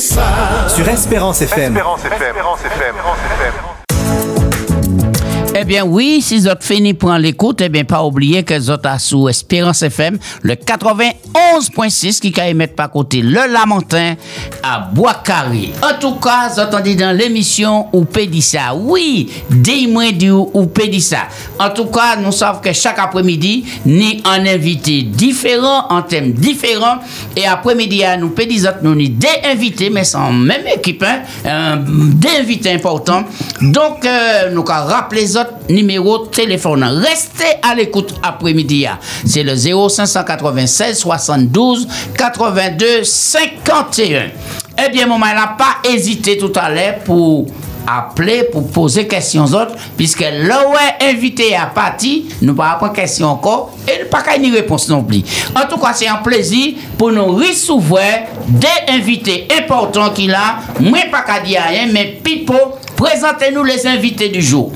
Sur Espérance FM. Espérance FM. Bien oui, si vous fini pour l'écoute, eh bien pas oublier que vous êtes sous Espérance FM, le 91.6 qui a mettre par côté le Lamentin à Bois-Carré. En tout cas, vous entendez dans l'émission ou ça. Oui, dis-moi du ou ça. En tout cas, nous savons que chaque après-midi, ni un invité différent, en thème différent. Et après-midi, nous dit nous ni des invités, mais sans même équipe, hein, des invités importants. Donc, euh, nous allons rappeler les autres numéro de téléphone. Restez à l'écoute après-midi. C'est le 0596 72 82 51. Eh bien, maman, elle n'a pas hésité tout à l'heure pour appeler pour poser questions autres, puisque est invité à partir, nous pas prendre question encore, et pas une réponse non plus. En tout cas, c'est un plaisir pour nous recevoir des invités importants qu'il a, moi pas qu'à dire rien, mais Pipo, présentez-nous les invités du jour.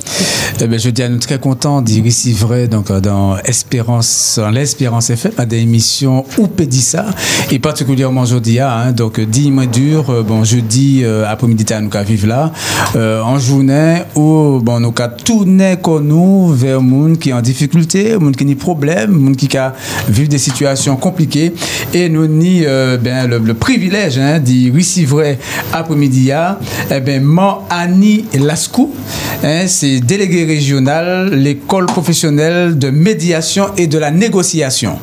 Eh bien, je dis à nous très content d'y vrai donc euh, dans Espérance, l'Espérance FM, à des émissions où ça et particulièrement aujourd'hui, hein, donc 10 mois dur, euh, bon, jeudi euh, après-midi, nous vivre là, en journée où, bon, nous tourné comme nous vers monde qui est en difficulté, monde qui a des problèmes, monde qui a vu des situations compliquées, et nous ni ben, le, privilège hein, d'y vrai après-midi, eh bien, moi, Annie Lascou, hein, c'est délégué régionale, l'école professionnelle de médiation et de la négociation.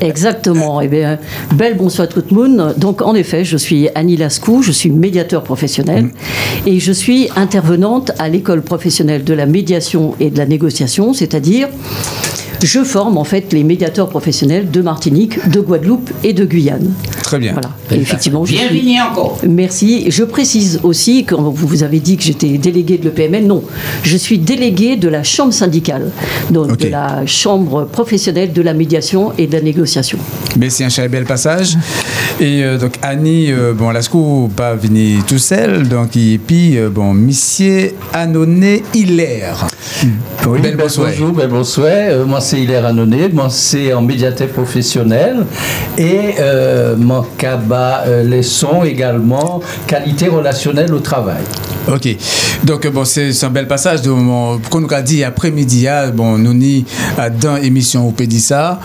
Exactement. Eh bien, belle bonsoir tout le monde. Donc, en effet, je suis Annie Lascou, je suis médiateur professionnel mm. et je suis intervenante à l'école professionnelle de la médiation et de la négociation, c'est-à-dire je forme en fait les médiateurs professionnels de Martinique, de Guadeloupe et de Guyane. Très bien. Voilà. effectivement, Bienvenue encore. Merci. Je précise aussi, quand vous vous avez dit que j'étais délégué de l'EPMN, non. Je suis délégué de la chambre syndicale, donc de la chambre professionnelle de la médiation et de la négociation. Merci, un cher bel passage. Et euh, donc Annie, euh, bon, Lascaux pas venir tout seul, donc et puis euh, bon, Monsieur Anoné Hilaire. Oui, bel bonsoir. Bonjour, bel bonsoir. moi c'est Hilaire moi c'est en médiathèque professionnelle et mon cabas les sons également qualité relationnelle au travail. Ok, donc bon c'est un bel passage de qu'on nous a dit après-midi, hein, bon nous ni dans émission au Pédissa,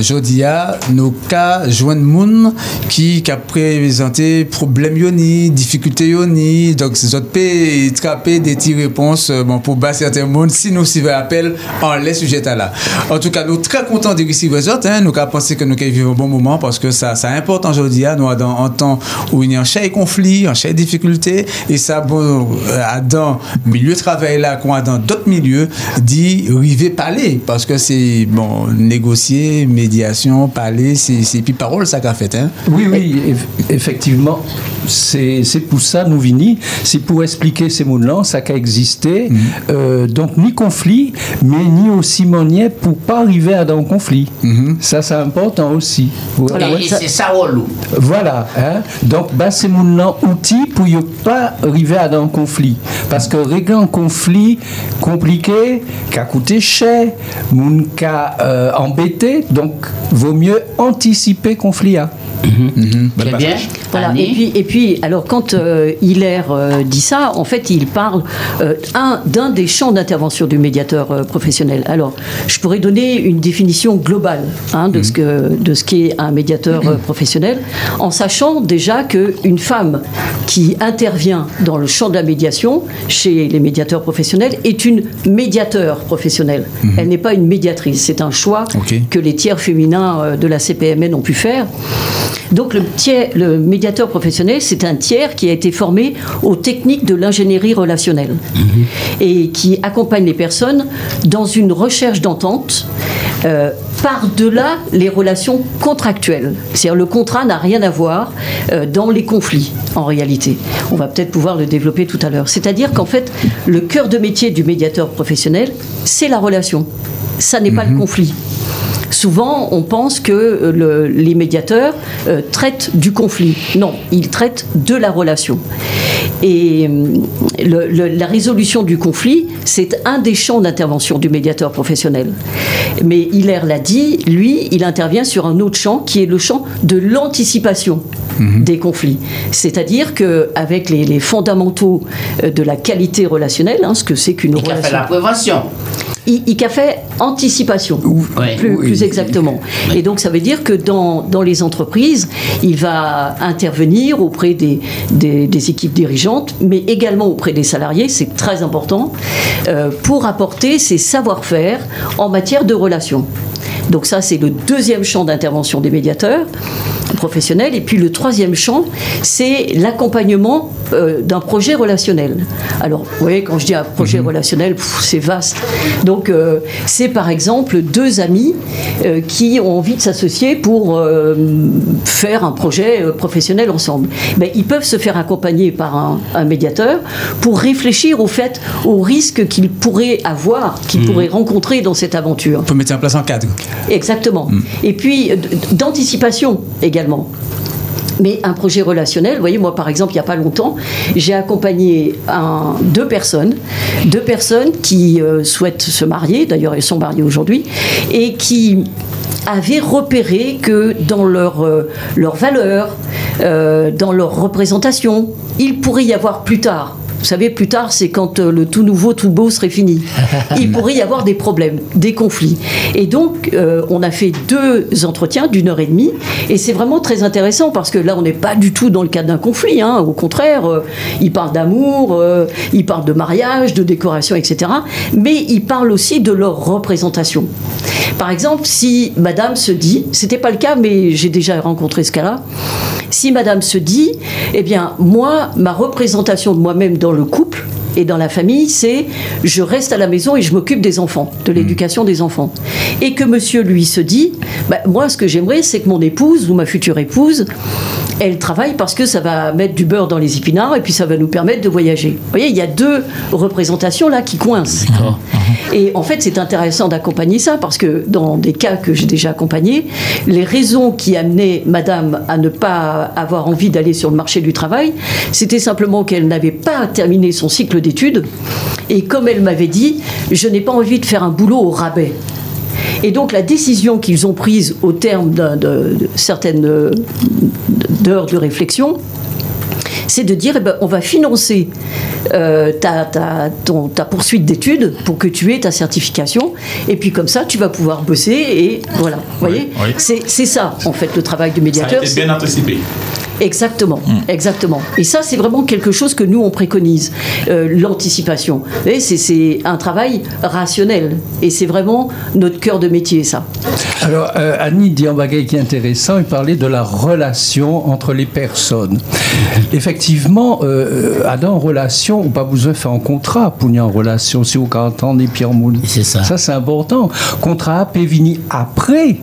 Jodia, nous cas joindre moun qui a présenté problème yoni, difficulté yoni, donc c'est autres pays traper des petites réponses euh, bon, pour bas certains monde si nous suivons l'appel en les sujets là. En tout cas, nous très contents de recevoir autres, hein, nous avons pensé que nous vivons un bon moment parce que ça, ça importe aujourd'hui, hein, nous dans un temps où il y a un cher conflit, un cher difficulté, et ça, bon, euh, dans le milieu de travail là, qu'on a dans d'autres milieux, dit river parler, parce que c'est, bon, négocier, médiation, parler, c'est puis parole ça qu'a fait, hein. Oui, oui, effectivement, c'est pour ça nous vini, c'est pour expliquer ces mots-là, ça a existé, mhm. euh, donc ni conflit, mais ni aussi monier pour pas arriver à un conflit. Mhm. Ça, c'est important aussi. Voilà, c'est ça, Voilà, hein? donc bah, ces mots-là outils pour ne pas arriver à un conflit. Parce que régler un conflit compliqué, qui a coûté cher, qui a euh, embêté, donc vaut mieux anticiper conflit. Hein. Mhm. Mhm. Très bien. Voilà. Et puis, et puis, alors quand euh, Hilaire euh, dit ça, en fait, il parle euh, d'un des champs d'intervention du médiateur euh, professionnel. Alors, je pourrais donner une définition globale hein, de, ce mhm. que, de ce qu'est un médiateur professionnel, en sachant déjà qu'une femme qui intervient dans le champ de la médiation chez les médiateurs professionnels est une médiateur professionnelle. Elle n'est pas une médiatrice. C'est un choix que les tiers féminins de la CPMN ont pu faire. Donc le, tiers, le médiateur professionnel, c'est un tiers qui a été formé aux techniques de l'ingénierie relationnelle mhm. et qui accompagne les personnes dans une recherche d'entente euh, par-delà les relations contractuelles. C'est-à-dire le contrat n'a rien à voir euh, dans les conflits, en réalité. On va peut-être pouvoir le développer tout à l'heure. C'est-à-dire qu'en fait, le cœur de métier du médiateur professionnel, c'est la relation. Ça n'est pas le mhm. conflit. Souvent, on pense que euh, les médiateurs euh, traitent du conflit. Non, ils traitent de la relation. Et euh, la résolution du conflit, c'est un des champs d'intervention du médiateur professionnel. Mais Hilaire l'a dit, lui, il intervient sur un autre champ qui est le champ de l'anticipation. des conflits. C'est-à-dire qu'avec les, les fondamentaux de la qualité relationnelle, hein, ce que c'est qu'une a fait relation la prévention. Il, il a fait anticipation, Ouais. plus, Oui. plus exactement. Et donc ça veut dire que dans, dans les entreprises, il va intervenir auprès des, des, des équipes dirigeantes, mais également auprès des salariés, c'est très important, euh, pour apporter ses savoir-faire en matière de relations. Donc ça, c'est le deuxième champ d'intervention des médiateurs professionnels. Et puis le troisième champ, c'est l'accompagnement euh, d'un projet relationnel. Alors, vous voyez, quand je dis un projet relationnel, pff, c'est vaste. Donc, euh, c'est par exemple deux amis euh, qui ont envie de s'associer pour faire un projet professionnel ensemble. Mais ils peuvent se faire accompagner par un, un médiateur pour réfléchir au fait, aux risques qu'ils pourraient avoir, qu'ils pourraient rencontrer dans cette aventure. faut mettre en place un cadre. Exactement. Et puis d'anticipation également. Mais un projet relationnel, vous voyez, moi par exemple, il n'y a pas longtemps, j'ai accompagné un- deux personnes, deux personnes qui euh, souhaitent se marier, d'ailleurs elles sont mariées aujourd'hui, et qui avaient repéré que dans leurs euh, leurs valeurs, euh, dans leur représentation, il pourrait y avoir plus tard vous savez, plus tard, c'est quand euh, le tout nouveau, tout beau serait fini. Il pourrait y avoir des problèmes, des conflits. Et donc, euh, on a fait deux entretiens d'une heure et demie. Et c'est vraiment très intéressant parce que là, on n'est pas du tout dans le cadre d'un conflit. hein. Au contraire, euh, ils parlent d'amour, euh, ils parlent de mariage, de décoration, etc. Mais ils parlent aussi de leur représentation. Par exemple, si madame se dit, c'était pas le cas, mais j'ai déjà rencontré ce cas-là, si madame se dit, eh bien, moi, ma représentation de moi-même dans le couple et dans la famille, c'est je reste à la maison et je m'occupe des enfants, de l'éducation des enfants. Et que monsieur, lui, se dit, bah, moi, ce que j'aimerais, c'est que mon épouse ou ma future épouse, elle travaille parce que ça va mettre du beurre dans les épinards et puis ça va nous permettre de voyager. Vous voyez, il y a deux représentations là qui coincent. Et en fait, c'est intéressant d'accompagner ça parce que dans des cas que j'ai déjà accompagnés, les raisons qui amenaient madame à ne pas avoir envie d'aller sur le marché du travail, c'était simplement qu'elle n'avait pas terminé son cycle d'études. Et comme elle m'avait dit, je n'ai pas envie de faire un boulot au rabais. Et donc la décision qu'ils ont prise au terme de, de certaines euh, d'heures de réflexion, c'est de dire eh ben, on va financer euh, ta, ta- ton- ta poursuite d'études pour que tu aies ta certification et puis comme ça tu vas pouvoir bosser et voilà vous voyez oui. c'est c'est ça en fait le travail du Ça a médiateur été c'est- bien anticipé. Exactement, Hmm. exactement. Et ça, c'est vraiment quelque chose que nous, on préconise, euh, l'anticipation. Vous voyez, C'est un travail rationnel. Et c'est vraiment notre cœur de métier, ça. Alors, euh, Annie dit un bagage qui est intéressant, il parlait de la relation entre les personnes. Effectivement, euh, euh, dans relation, on pas besoin de faire un contrat pour y en relation, si vous entendez Pierre Moule. C'est ça. Ça, c'est important. Contrat venir après.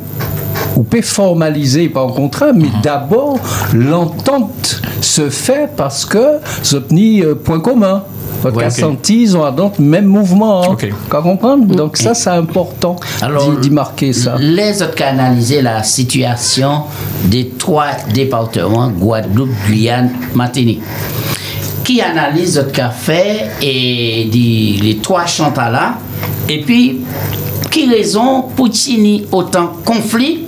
Ou peut formaliser, pas en contrat, mais d'abord, l'entente se fait parce que c'est un point commun. Votre Ouais, ouais, ok. senti, ils ont donc même mouvement. Hein. Ok. Vous comprendre Donc ça, c'est important d'y- marquer ça. Les autres qui analysé la situation des trois départements, Guadeloupe, Guyane, Martinique. Qui analyse notre café et dit les trois chantals là, et puis qui raison pour tini autant conflit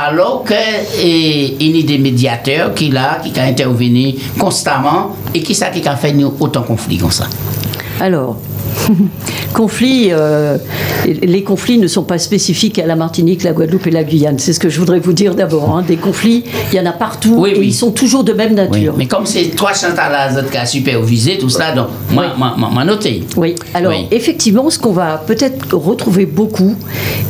alors que et, il y a des médiateurs qui là qui intervenu constamment et qui ça qui a fait autant conflit comme ça. Alors, conflits, euh, les conflits ne sont pas spécifiques à la Martinique, la Guadeloupe et la Guyane. C'est ce que je voudrais vous dire d'abord. hein. Des conflits, il y en a partout Oui, et oui. ils sont toujours de même Oui, nature. mais comme c'est trois chantals là qui a supervisé tout cela, donc moi, moi, moi, moi noté. Oui, alors Oui. effectivement, ce qu'on va peut-être retrouver beaucoup,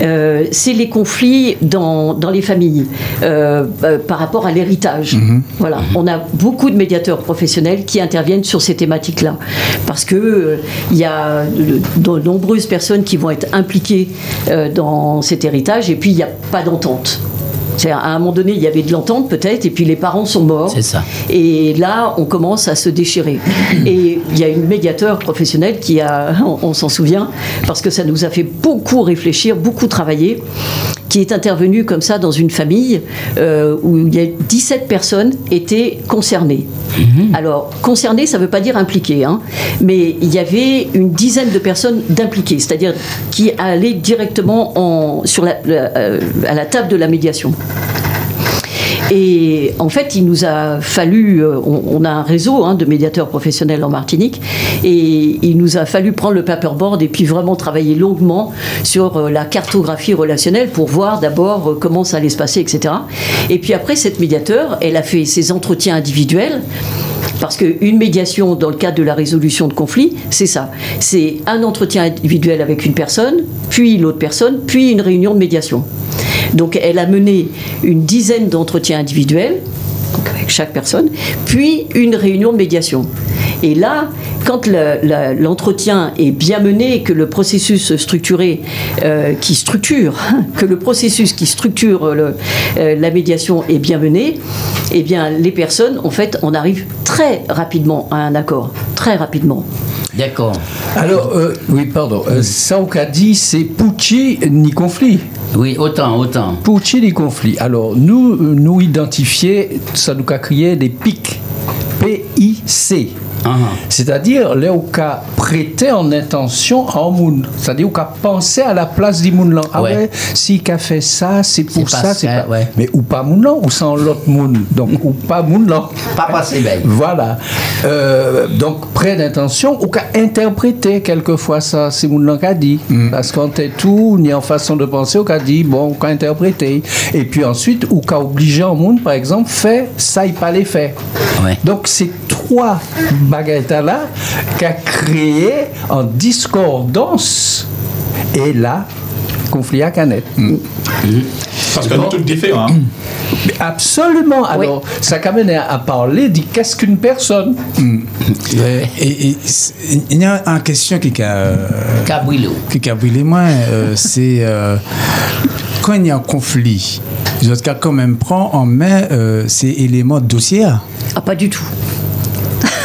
euh, c'est les conflits dans, dans les familles euh, euh, par rapport à l'héritage. Voilà, on a beaucoup de médiateurs professionnels qui interviennent sur ces thématiques-là parce que euh, il y a de, de nombreuses personnes qui vont être impliquées euh, dans cet héritage et puis il n'y a pas d'entente. C'est-à-dire, À un moment donné, il y avait de l'entente peut-être, et puis les parents sont morts. C'est ça. Et là, on commence à se déchirer. Et il y a une médiateur professionnelle qui a, on, on s'en souvient, parce que ça nous a fait beaucoup réfléchir, beaucoup travailler, qui est intervenue comme ça dans une famille euh, où il y a 17 personnes étaient concernées. Alors, concernées, ça ne veut pas dire impliquées, hein, mais il y avait une dizaine de personnes d'impliquées, c'est-à-dire qui allaient directement en, sur la- la- euh, à la table de la médiation. Et en fait, il nous a fallu, euh, on, a un réseau hein, de médiateurs professionnels en Martinique, et il nous a fallu prendre le paperboard et puis vraiment travailler longuement sur euh, la cartographie relationnelle pour voir d'abord euh, comment ça allait se passer, etc. Et puis après, cette médiateur, elle a fait ses entretiens individuels. Parce qu'une médiation dans le cadre de la résolution de conflits, c'est ça. C'est un entretien individuel avec une personne, puis l'autre personne, puis une réunion de médiation. Donc elle a mené une dizaine d'entretiens individuels, avec chaque personne, puis une réunion de médiation. Et là, quand l'entretien est bien mené que le processus structuré euh, qui structure, que le processus qui structure euh, la médiation est bien mené, eh bien les personnes, en fait, on arrive très rapidement à un accord, très rapidement. D'accord. Alors, euh, oui, pardon. Euh, dit, c'est Pucci ni conflit. Oui, autant, autant. Pucci ni conflit. Alors, nous, euh, nous identifier, ça nous a créé des pics. P-I-C. Ah, C'est-à-dire, là, on a prêté en intention en moun. C'est-à-dire, on a pensé à la place du moun là. Ah Ouais. ouais, si qu'a fait ça, c'est pour ça, c'est pas. ouais. Mais ou pas moun là, ou sans l'autre moun. Donc, ou pas moun. Pas passé bien. Voilà. Euh, donc, près d'intention, ou qu'à interpréter quelquefois ça, c'est mon qu'a dit. Parce qu'on est tout, ni en façon de penser, ou qu'a dit, bon, ou qu'a interprété. Et puis ensuite, ou qu'a obligé en monde, par exemple, fait, ça, il pas les fait. Ouais. Donc, c'est trois baguettes là qu'a créé en discordance. Et là, conflit à canette. Parce que nous tous différents. hein. Absolument. Alors, ça m'amène à à parler de qu'est-ce qu'une personne. Et, et c'est- il y a une question qui a, qui a brûlé moi, euh, c'est euh, quand il y a un conflit, les autres cas quand même prend en main euh, ces éléments de dossier. Ah, pas du tout.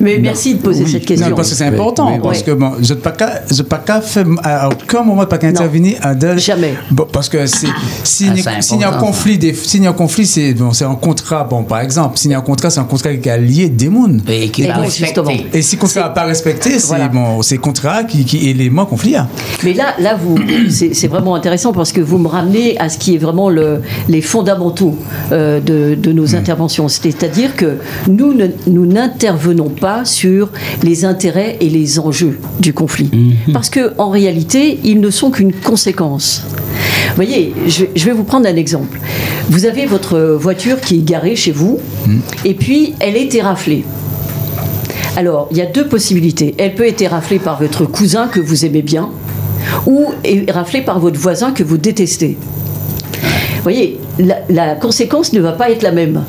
Mais merci de poser cette question. Non, parce que c'est important. oui, parce oui. que bon, je ne pas qu'à- pas faire à aucun moment pas qu'à intervenir à de- Jamais. Bon, parce que Ah, y, c'est a- s'il y a un conflit, des- s'il y a un conflit, c'est bon, c'est un contrat. Bon, par exemple, s'il y a un contrat, c'est un contrat qui a lié des mondes. Et qui donc, respecter. justement. Et si le contrat n'est pas respecté, c'est Voilà. bon, c'est contrat qui, qui élément conflit. hein. Mais là, là vous, c'est vraiment intéressant parce que vous me ramenez à ce qui est vraiment le, les fondamentaux euh, de, de nos interventions. C'est-à-dire que nous ne- nous n'intervenons pas sur les intérêts et les enjeux du conflit. Parce que en réalité, ils ne sont qu'une conséquence. Vous voyez, je, vais- je vais vous prendre un exemple. Vous avez votre voiture qui est garée chez vous, et puis elle est éraflée. Alors, il y a deux possibilités. Elle peut être éraflée par votre cousin que vous aimez bien, ou éraflée par votre voisin que vous détestez. Vous voyez, la, la conséquence ne va pas être la même.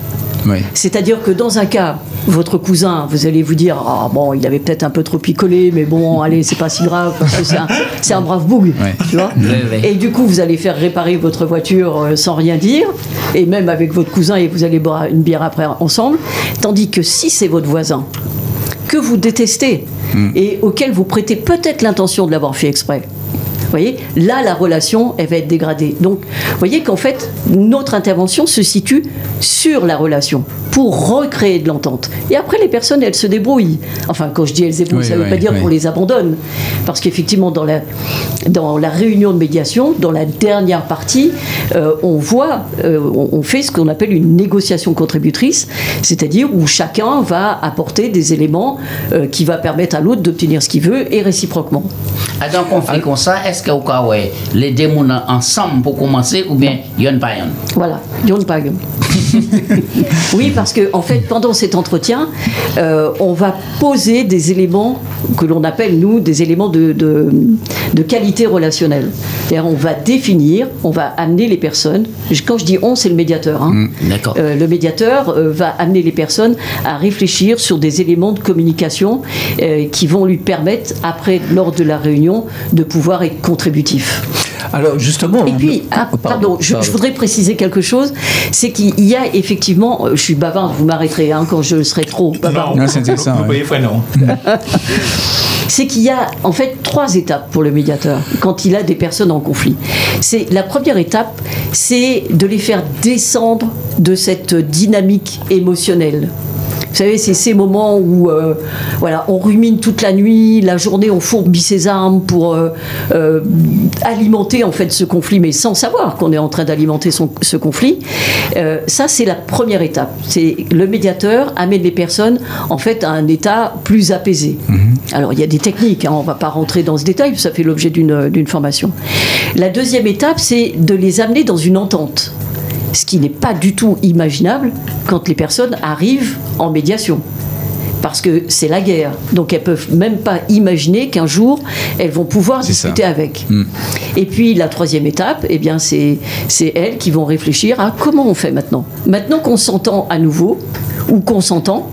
Oui. C'est-à-dire que dans un cas, votre cousin, vous allez vous dire Ah bon, il avait peut-être un peu trop picolé, mais bon, allez, c'est pas si grave, parce que c'est un, c'est un brave boug. Ouais. Tu vois Oui, oui. Et du coup, vous allez faire réparer votre voiture euh, sans rien dire, et même avec votre cousin, et vous allez boire une bière après ensemble. Tandis que si c'est votre voisin, que vous détestez, et auquel vous prêtez peut-être l'intention de l'avoir fait exprès, vous voyez, là, la relation, elle va être dégradée. Donc, vous voyez qu'en fait, notre intervention se situe sur la relation pour recréer de l'entente. Et après, les personnes, elles se débrouillent. Enfin, quand je dis elles se débrouillent, Oui, ça ne veut oui, pas dire qu'on les abandonne. Parce qu'effectivement, dans la, dans la réunion de médiation, dans la dernière partie, euh, on voit, euh, on, on fait ce qu'on appelle une négociation contributrice, c'est-à-dire où chacun va apporter des éléments euh, qui va permettre à l'autre d'obtenir ce qu'il veut et réciproquement. Dans un conflit comme ça, est-ce que au cas ouais, les deux mondes ensemble pour commencer ou bien il y en a pas un Voilà, Yon Pag. oui, parce que en fait, pendant cet entretien, euh, on va poser des éléments que l'on appelle, nous, des éléments de, de, de qualité relationnelle. C'est-à-dire, on va définir, on va amener les personnes. Quand je dis on, c'est le médiateur. hein. D'accord. Euh, le médiateur euh, va amener les personnes à réfléchir sur des éléments de communication qui vont lui permettre, après, lors de la réunion, de pouvoir être contributif. Alors, justement. Et puis, ah, Oh, pardon, je, voudrais préciser quelque chose, c'est qu'il y a effectivement, euh, je suis bavarde, vous m'arrêterez hein, quand je serai trop bavarde, Non, c'est intéressant, Vous voyez, non. c'est qu'il y a en fait trois étapes pour le médiateur quand il a des personnes en conflit. C'est la première étape, c'est de les faire descendre de cette dynamique émotionnelle. Vous savez, c'est ces moments où euh, voilà, on rumine toute la nuit, la journée on fourbit ses armes pour euh, euh, alimenter en fait ce conflit, mais sans savoir qu'on est en train d'alimenter ce conflit. Ça, c'est la première étape. C'est le médiateur amène les personnes en fait à un état plus apaisé. Alors il y a des techniques, hein, on ne va pas rentrer dans ce détail, ça fait l'objet d'une d'une formation. La deuxième étape, c'est de les amener dans une entente ce qui n'est pas du tout imaginable quand les personnes arrivent en médiation. Parce que c'est la guerre. Donc elles peuvent même pas imaginer qu'un jour elles vont pouvoir ça. discuter avec. Et puis la troisième étape, eh bien c'est c'est elles qui vont réfléchir à comment on fait maintenant. Maintenant qu'on s'entend à nouveau ou qu'on s'entend,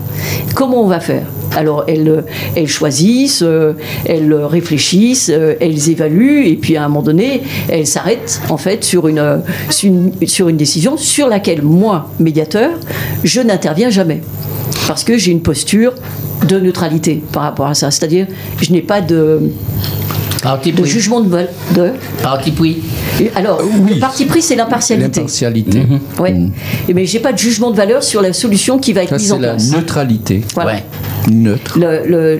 comment on va faire? Alors elles, elles choisissent, euh, elles réfléchissent, euh, elles évaluent et puis à un moment donné elles s'arrêtent en fait sur une, sur une, sur une décision sur laquelle moi, médiateur, je n'interviens jamais. Parce que j'ai une posture de neutralité par rapport à ça. C'est-à-dire je n'ai pas de, Parti de pris. jugement de... vol- de Parti pris. et Alors, le parti pris, c'est l'impartialité. L'impartialité. Ouais. Et Mais j'ai pas de jugement de valeur sur la solution qui va être Ça, mise c'est en la place. neutralité. Voilà. Ouais. Neutre.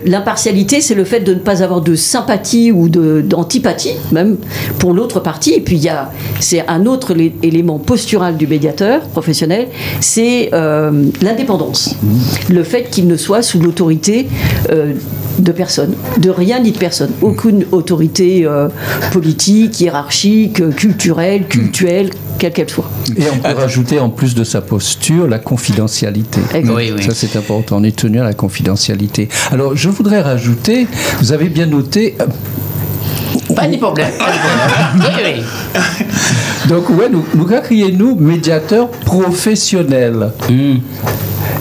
L'impartialité, c'est le fait de ne pas avoir de sympathie ou d'antipathie, même pour l'autre partie. Et puis, il y a, c'est un autre lé- élément postural du médiateur professionnel, c'est euh, l'indépendance. Le fait qu'il ne soit sous l'autorité euh, de personne, de rien ni de personne. Aucune autorité euh, politique, hiérarchique, culturelle, cultuelle, quelle qu'elle soit. Et on peut rajouter en plus de sa posture la confidentialité. Exact. Oui, oui. Ça c'est important, on est tenu à la confidentialité. Alors je voudrais rajouter, vous avez bien noté, euh, Pas de problème. Oui, oui. donc ouais, nous, nous crions-nous médiateurs professionnels.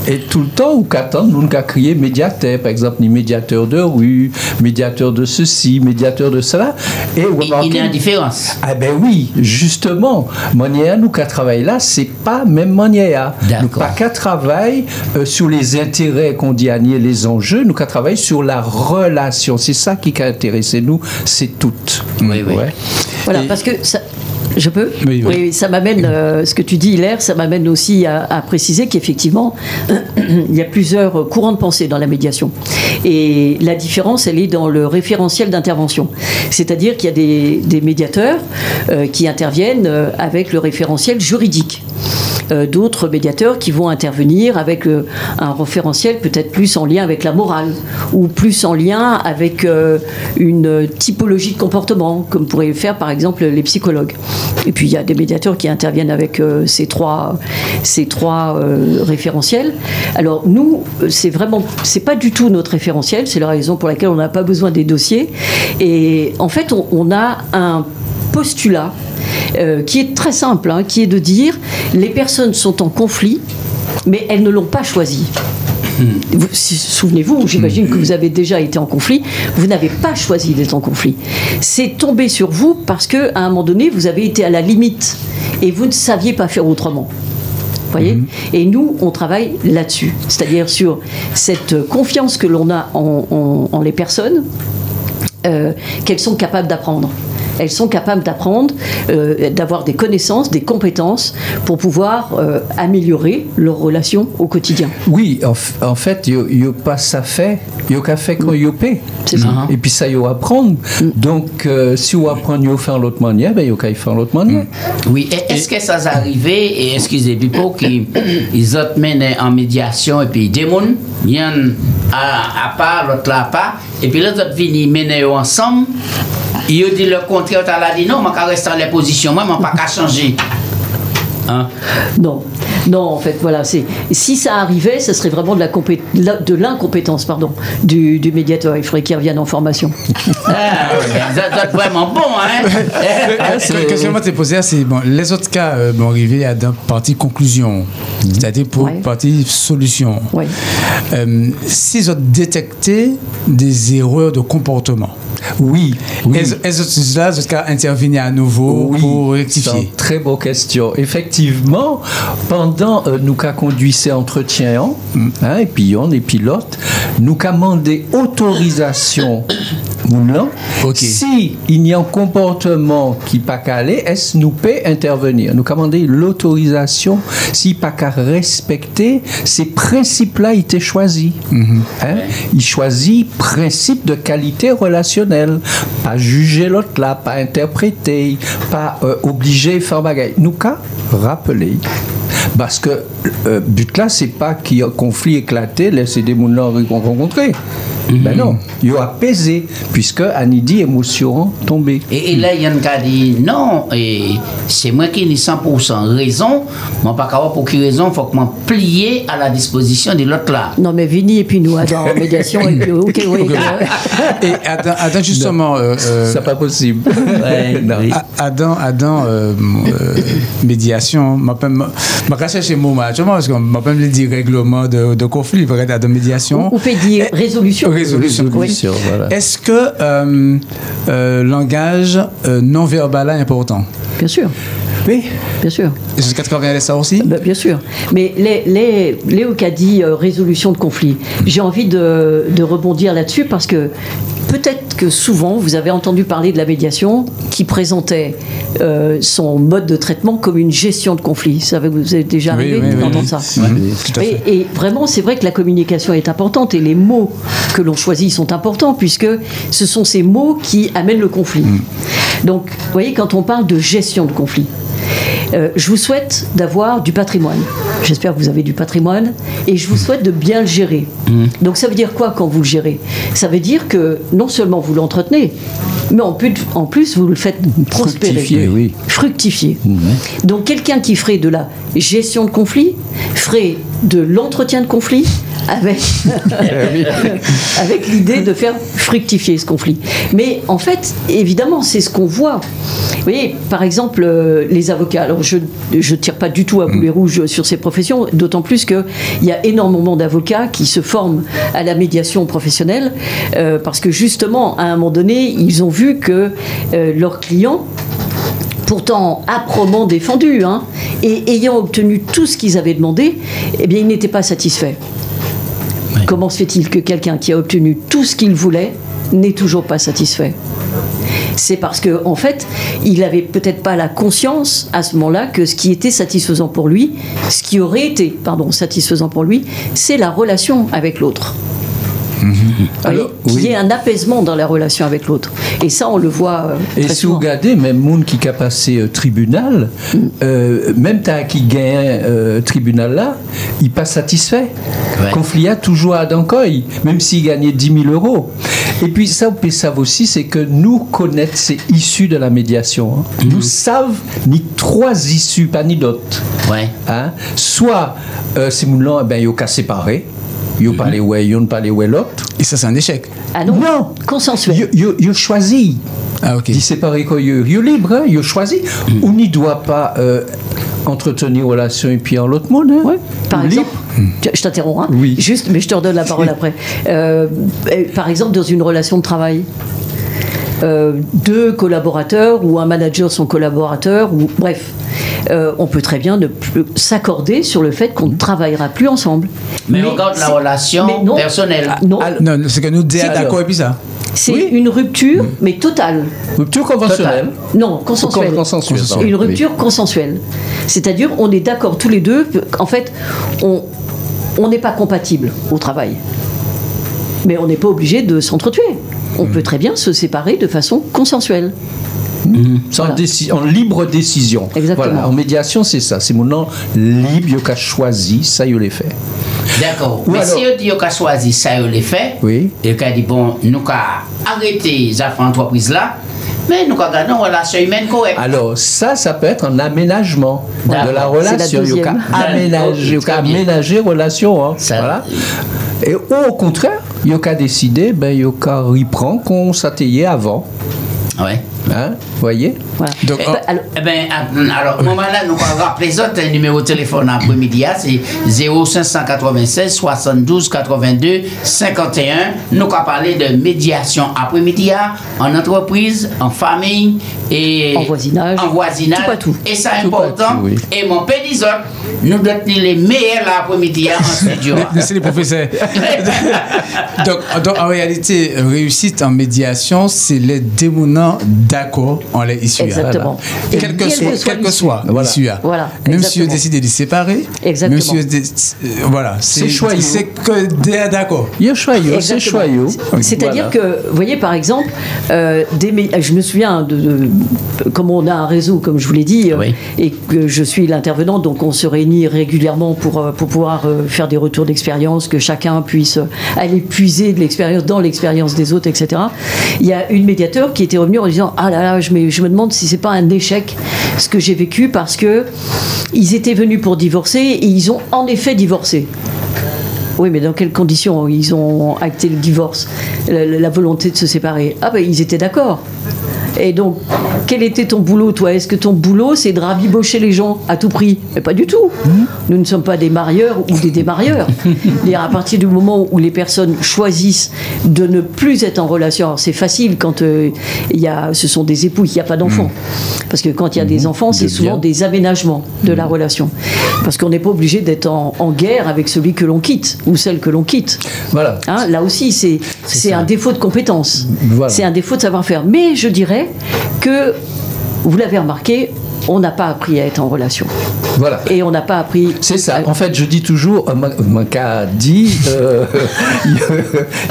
Et tout le temps, ou qu'attendre, nous nous crier médiateur, par exemple, ni médiateur de rue, médiateur de ceci, médiateur de cela. Et Il- Il y a une différence. Ah ben oui, justement, manière nous qu'à travailler là, c'est pas même manière. Nous pas qu'à travailler euh, sur les intérêts qu'on dit à nier les enjeux, nous qu'à travailler sur la relation. C'est ça qui a intéressé nous, c'est tout. Oui, oui. Voilà, Et- parce que ça. Je peux Oui, oui. ça m'amène, euh, ce que tu dis, Hilaire, ça m'amène aussi à, à préciser qu'effectivement, il y a plusieurs courants de pensée dans la médiation. Et la différence, elle est dans le référentiel d'intervention. C'est-à-dire qu'il y a des, des médiateurs euh, qui interviennent euh, avec le référentiel juridique. Euh, D'autres médiateurs qui vont intervenir avec euh, un référentiel peut-être plus en lien avec la morale ou plus en lien avec euh, une typologie de comportement, comme pourraient faire par exemple les psychologues. Et puis il y a des médiateurs qui interviennent avec ces trois, ces trois référentiels. Alors nous, c'est vraiment, c'est pas du tout notre référentiel, c'est la raison pour laquelle on n'a pas besoin des dossiers. Et en fait, on a un postulat euh, qui est très simple, hein, qui est de dire les personnes sont en conflit, mais elles ne l'ont pas choisi. Si- Souvenez-vous, j'imagine que vous avez déjà été en conflit. Vous n'avez pas choisi d'être en conflit. C'est tombé sur vous parce que à un moment donné, vous avez été à la limite et vous ne saviez pas faire autrement. Voyez Et nous, on travaille là-dessus, c'est-à-dire sur cette confiance que l'on a en, en- en les personnes, euh, qu'elles sont capables d'apprendre. Elles sont capables d'apprendre, euh, d'avoir des connaissances, des compétences pour pouvoir euh, améliorer leurs relations au quotidien. Oui, en, en fait, il n'y a pas ça fait, il y a qu'à faire quand il y a. C'est ça. Et puis ça, il y a apprendre. Donc, euh, si on apprend à faire l'autre manière, ben, il y a qu'à y faire l'autre manière. Oui, et est-ce que ça s'est arrivé, et excusez moi qui ils autres mènent en médiation, et puis des gens, viennent à, à part, l'autre là à epi lè zot vini mène yo ansam, yo di lè kontre, yo ta la di, non, man ka restan lè pozisyon, man, man pa ka chanje. Don, Non, en fait, voilà, c'est si ça arrivait, ce serait vraiment de la compé- de l'incompétence, pardon, du, du médiateur. Il faudrait qu'il revienne en formation. Ah, vous êtes vraiment bon, hein? La question que je posée, c'est bon, les autres cas euh, vont arriver à dans partie conclusion, c'est-à-dire pour Ouais. partie solution. Ouais. Euh, si ils ont détecté des erreurs de comportement, Oui, oui. est-ce que là, jusqu'à intervenir à nouveau Oui, pour rectifier? Très bonne question. Effectivement, pendant euh, nous qu'a conduit ces entretiens, hein, et puis on, et puis l'autre, nous qu'a demandé autorisation moun lan. Ok. Si il y a un comportement qui pas calé, est-ce nous peut intervenir? Nous commander l'autorisation si pas qu'à respecter ces principes-là, il était choisi. Hein? Il choisit principe de qualité relationnelle, pas juger l'autre là, pas interpréter, pas euh, obliger à faire bagaille. Nous qu'à rappeler. Parce que euh, but là, c'est pas qu'il y a un conflit éclaté, laisser des gens là rencontrer. Ben non, il y a apaisé, puisque Anidi émotion tombée. Et, et là, il y a un qui a dit non, et c'est moi qui ai 100% raison. Moi, pas capable pour qui raison, il faut que moi plier à la disposition de l'autre là. Non, mais Vini et puis nous, Adam, en médiation, et puis, ok, oui. Et Adam, Adam, justement, euh, euh, C'est pas possible. Non. oui. A- Adam, Adam, euh, euh, médiation, m'a pas cherché mot là, tu vois, parce qu'on m'a pas me dit règlement de, de conflit, vrai, Adam, médiation. On peut dire résolution. Résolution. Résolution, voilà. Est-ce que euh, euh, langage euh, non verbal est important? Bien sûr, Oui. bien sûr. Est-ce que 80 ça aussi? Bah, bien sûr. Mais les, les, Léo qui a dit euh, résolution de conflit, j'ai envie de, de rebondir là-dessus parce que peut-être que souvent vous avez entendu parler de la médiation qui présentait euh, son mode de traitement comme une gestion de conflit. Ça vous est déjà arrivé oui, oui, d'entendre oui. ça Ouais, tout à fait. et, et vraiment, c'est vrai que la communication est importante et les mots que l'on choisit sont importants puisque ce sont ces mots qui amènent le conflit. Donc, vous voyez, quand on parle de gestion de conflit, euh, je vous souhaite d'avoir du patrimoine. J'espère que vous avez du patrimoine et je vous souhaite de bien le gérer. Donc ça veut dire quoi quand vous le gérez? Ça veut dire que non seulement vous l'entretenez, mais en plus, en plus vous le faites prospérer. Fructifier, oui. Fructifier. Donc quelqu'un qui ferait de la gestion de conflit ferait de l'entretien de conflit avec, avec l'idée de faire fructifier ce conflit. Mais en fait, évidemment, c'est ce qu'on voit. Vous voyez, par exemple, euh, les avocats. Alors, je ne tire pas du tout à boulet rouge sur ces professions, d'autant plus qu'il y a énormément d'avocats qui se forment à la médiation professionnelle, euh, parce que justement, à un moment donné, ils ont vu que euh, leurs clients pourtant âprement défendus, hein, et ayant obtenu tout ce qu'ils avaient demandé, eh bien, ils n'étaient pas satisfaits. Comment se fait-il que quelqu'un qui a obtenu tout ce qu'il voulait n'est toujours pas satisfait? C'est parce que en fait, il n'avait peut-être pas la conscience à ce moment-là que ce qui était satisfaisant pour lui, ce qui aurait été, pardon, satisfaisant pour lui, c'est la relation avec l'autre. Alors, Qu'il oui. y ait un apaisement dans la relation avec l'autre. Et ça, on le voit euh, Et si vous regardez, même monde qui a passé euh, tribunal, euh, même t'as qui gagne euh, tribunal là, il pas satisfait. Ouais. Conflit a toujours à Dancoy, même s'il gagnait 10 000 euros. Et puis ça, vous pouvez savoir aussi, c'est que nous connaître ces issues de la médiation. hein. Nous savons ni trois issues, pas ni d'autres. Ouais. Hein? Soit euh, ces gens-là, eh ben, ils ont qu'à séparer. Ils ont parlé ouais, ils ont parlé ouais l'autre. Et ça, c'est un échec. Ah non, Non. consensuel. Ils ils- ils ont choisi. Ah, ok. Dit séparer quoi Ils sont libres, hein, ils ont choisi. On n'y doit pas euh, entretenir relation et puis en l'autre monde. Hein. Ouais. Par exemple, libre. je t'interromps, hein. Oui. juste, mais je te redonne la parole après. Euh, par exemple, dans une relation de travail, euh, deux collaborateurs ou un manager son collaborateur, ou bref, euh, on peut très bien ne plus s'accorder sur le fait qu'on ne travaillera plus ensemble. Mais, on regarde la relation mais non. personnelle. Non, Non, c'est que nous, C'est d'accord et puis ça. c'est oui. une rupture, mais totale. Rupture conventionnelle. Non, consensuelle. Con- consensuelle, pardon. Une rupture consensuelle. C'est-à-dire, on est d'accord tous les deux. En fait, on on n'est pas compatible au travail. Mais on n'est pas obligé de s'entretuer. On peut très bien se séparer de façon consensuelle. Sans Voilà. déci- en libre décision. Exactement. Voilà. En médiation, c'est ça. C'est mon nom libre, il a choisi, ça, il l'a fait. D'accord. Ou Mais alors- si on dit qu'on a choisi ça, on l'a fait, Oui. et qu'on dit, bon, nous avons arrêté ces entreprises-là, mais nous avons gardé une relation humaine correcte. Alors, ça, ça peut être un aménagement de la relation. Il y a aménager, aménager relation. hein. Ça- Voilà. Et au contraire, il y a qu'à décider, ben, il y a qu'à reprendre qu'on s'atteignait avant. Ouais. Hein, voyez? Voilà. Donc, Eh oh, ben, alors, Eh bien, alors, au moment là, nous allons rappeler les autres, un numéro de téléphone après-midi, c'est 0596 72 82 51. Nous allons parler de médiation après-midi ah, en entreprise, en famille et En voisinage. En voisinage. Tout pas tout. Et Tout pas important. tout, oui. Et mon pédisot, nous devons tenir les meilleurs après-midi ah, en studio. Laissez les professeurs. donc, donc, en réalité, réussite en médiation, c'est les démonants d'accord en les issus. Exactement. Et quel que soit, que soit quel que soit Voilà. Voilà, Même si décidez de les séparer. Exactement. Même si euh, voilà. C'est choyau. C'est que des d'accord. Il y a choyau, c'est choyau. C'est-à-dire Voilà. que, vous voyez, par exemple, euh, des je me souviens de, de- comme on a un réseau, comme je vous l'ai dit, euh, Oui. et que je suis l'intervenant, donc on se réunit régulièrement pour, pour pouvoir faire des retours d'expérience, que chacun puisse aller puiser de l'expérience dans l'expérience des autres, etc. Il y a une médiateur qui était revenue en disant Ah là là, je me, je me demande si c'est pas un échec ce que j'ai vécu parce que ils étaient venus pour divorcer et ils ont en effet divorcé. Oui, mais dans quelles conditions ils ont acté le divorce, la, la volonté de se séparer? Ah ben ils étaient d'accord. Et donc, quel était ton boulot, toi? Est-ce que ton boulot, c'est de rabibocher les gens à tout prix? Mais pas du tout. Nous ne sommes pas des marieurs ou des démarieurs. À partir du moment où les personnes choisissent de ne plus être en relation, c'est facile quand euh, y a, ce sont des époux, il n'y a pas d'enfants. Parce que quand il y a des enfants, c'est souvent des aménagements de la relation. Parce qu'on n'est pas obligé d'être en, en guerre avec celui que l'on quitte ou celle que l'on quitte. Voilà. Hein, là aussi, c'est un défaut de compétence. Voilà. C'est un défaut de savoir-faire. Mais je dirais que, vous l'avez remarqué, on n'a pas appris à être en relation. Voilà. Et on n'a pas appris. C'est ça. à- En fait, je dis toujours, euh, cas dit, euh,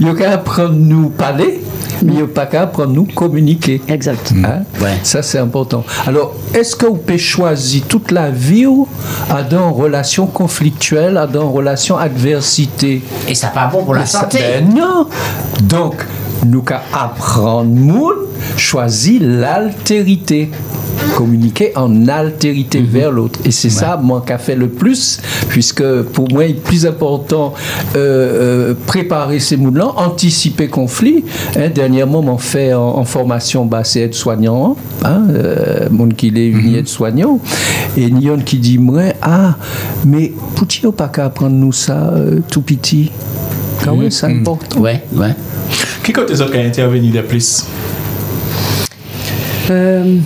il y a qu'à apprendre nous parler, mais il n'y a pas qu'à apprendre nous communiquer. Exact. Hein? Ouais. Ça, c'est important. Alors, est-ce que vous pouvez choisir toute la vie ou à dans relation conflictuelle, à dans relation adversité? Et ça pas bon pour la santé. ben non. Donc, nous qu'à apprendre moun, choisir l'altérité. Communiquer en altérité vers l'autre. Et c'est ça, moi, qui a fait le plus, puisque pour moi, il est plus important euh, euh, préparer ces mouns-là, anticiper conflit. Hein, dernièrement, on fait en, en formation, bah, c'est aide-soignant, hein, euh, monde qui est une aide-soignant. Et Nyon qui dit, moi, ah, mais pour pas qu'à apprendre nous ça, euh, tout petit. Quand même, c'est important. Ouais, ouais. Qui côté autres qui a intervenu de plus? Euh,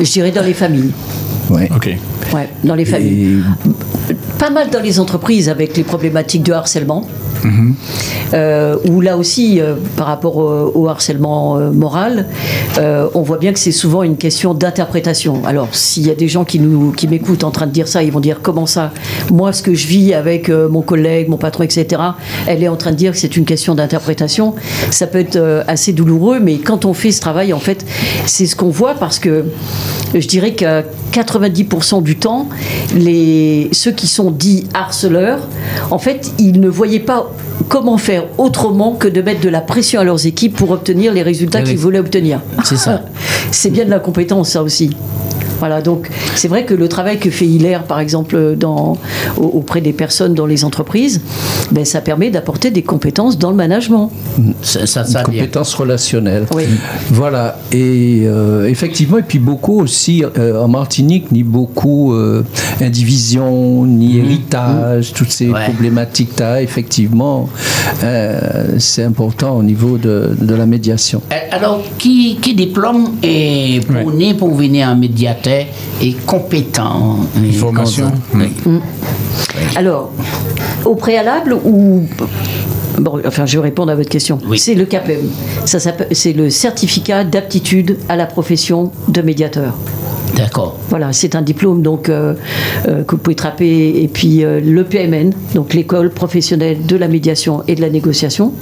je dirais dans les familles. Ouais. Ok. Ouais, dans les familles. Et Pas mal dans les entreprises avec les problématiques de harcèlement. Euh, où là aussi, euh, par rapport au, harcèlement euh, moral, on voit bien que c'est souvent une question d'interprétation. Alors, s'il y a des gens qui qui m'écoutent en train de dire ça, ils vont dire comment ça? Moi, ce que je vis avec mon collègue, mon patron, etc., elle est en train de dire que c'est une question d'interprétation. Ça peut être assez douloureux, mais quand on fait ce travail, en fait, c'est ce qu'on voit parce que je dirais qu'à 90% du temps, les, ceux qui sont dits harceleurs, en fait, ils ne voyaient pas comment faire autrement que de mettre de la pression à leurs équipes pour obtenir les résultats oui. qu'ils voulaient obtenir. C'est ça. C'est bien de la compétence, ça aussi. Voilà, donc c'est vrai que le travail que fait Hilaire, par exemple, dans, auprès des personnes dans les entreprises, ben, ça permet d'apporter des compétences dans le management. Ça, ça, ça bien. compétences relationnelles. Oui. Voilà. Et euh, effectivement, et puis beaucoup aussi euh, en Martinique, ni beaucoup euh, indivision, ni héritage, toutes ces Ouais. problématiques-là, effectivement, euh, c'est important au niveau de, de la médiation. Euh, Alors, qui, qui diplôme est pour Ouais. né pour venir en médiateur? Et compétent et Formation. Oui. Alors, au préalable ou. Bon, enfin, je vais répondre à votre question. Oui. C'est le CAPEM. Ça s'appelle- C'est le certificat d'aptitude à la profession de médiateur. D'accord. Voilà, c'est un diplôme donc euh, euh, que vous pouvez trapper et puis euh, le PMN, donc l'école professionnelle de la médiation et de la négociation.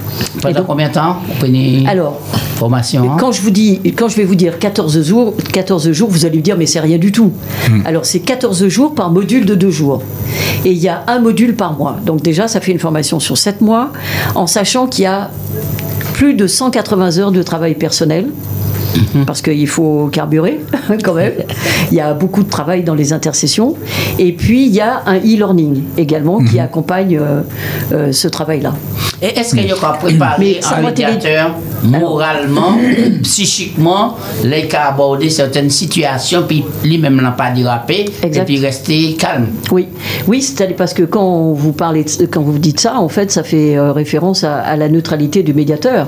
Pendant donc, combien de temps Vous prenez alors, formation hein? quand je vous dis, quand je vais vous dire 14 jours, 14 jours, vous allez me dire mais c'est rien du tout. Alors c'est 14 jours par module de deux jours. Et il y a un module par mois. Donc déjà, ça fait une formation sur 7 mois, en sachant qu'il y a plus de 180 heures de travail personnel parce qu'il faut carburer quand même. Il y a beaucoup de travail dans les intercessions. Et puis, il y a un e-learning également qui accompagne euh, euh, ce travail-là. Et est-ce qu'il y a ça un médiateur moralement, psychiquement, les cas aborder certaines situations, puis lui-même n'a pas dérapé, et Exact. puis rester calme? Oui, oui, c'est-à-dire parce que quand vous parlez, de- quand vous dites ça, en fait, ça fait euh, référence à, à la neutralité du médiateur.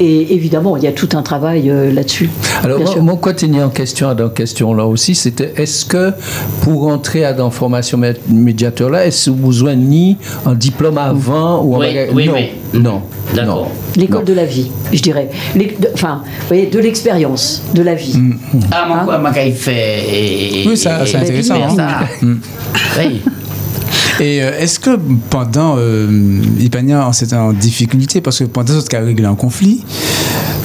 Et évidemment, il y a tout un travail euh, là-dessus. Alors, moi, moi, quoi tenir en question dans question là aussi, c'était est-ce que pour entrer à dans formation mé- médiateur là, est-ce que vous besoin ni un diplôme avant ou un Oui, bagage- oui, non, oui. non, D'accord. non. L'école de la vie, je dirais. Enfin, vous voyez, de l'expérience, de la vie. Ah, mon quoi, ma fait. Oui, ça- et- c'est intéressant, et- hein. ça. Oui. Et euh, est-ce que pendant euh, Ipania, c'était en difficulté parce que pendant ce cas réglé en conflit,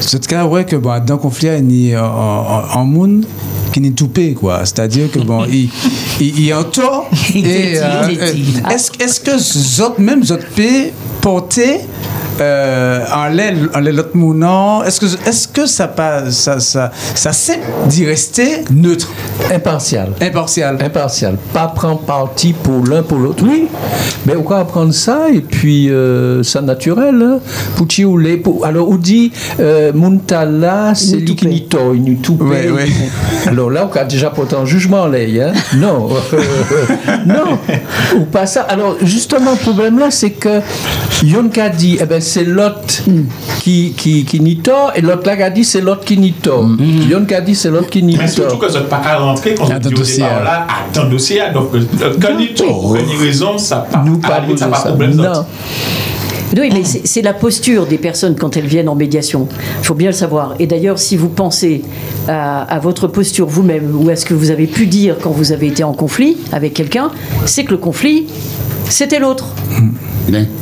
ce cas ouais que bon dans le conflit il y a en monde qui n'est tout payé quoi, c'est-à-dire que bon il il, il en tort Il et euh, est-ce est-ce que zot même zot paye porter euh, en l'aile en l'aile l'autre mounant est-ce que est-ce que ça ça ça ça c'est d'y rester neutre? Impartial. impartial Impartial. Pas prendre parti pour l'un pour l'autre. Oui, mais on peut apprendre ça et puis euh, ça naturel. Hein. Pour les- pour- Alors, on dit euh, Muntala, c'est tord, il nous toupe. Ouais, ouais. Alors là, on a déjà porté un jugement là. Hein. Non, non, ou pas ça. Alors, justement, le problème là, c'est que Yonka dit, eh ben, c'est l'autre qui, qui, qui n'y tord et l'autre là a dit, c'est l'autre qui n'y tord. Yonka dit, c'est l'autre qui n'y Mais surtout que vous n'êtes pas qu'à rentrer quand vous le dites au dossier, départ là, à le dossier. Donc, quand il quand il raison, ça pas, Nous à pas ça pas problème. Non. d'autre. Oui, mais c'est c'est la posture des personnes quand elles viennent en médiation. Il faut bien le savoir. Et d'ailleurs, si vous pensez à, à votre posture vous-même ou à ce que vous avez pu dire quand vous avez été en conflit avec quelqu'un, c'est que le conflit, c'était l'autre.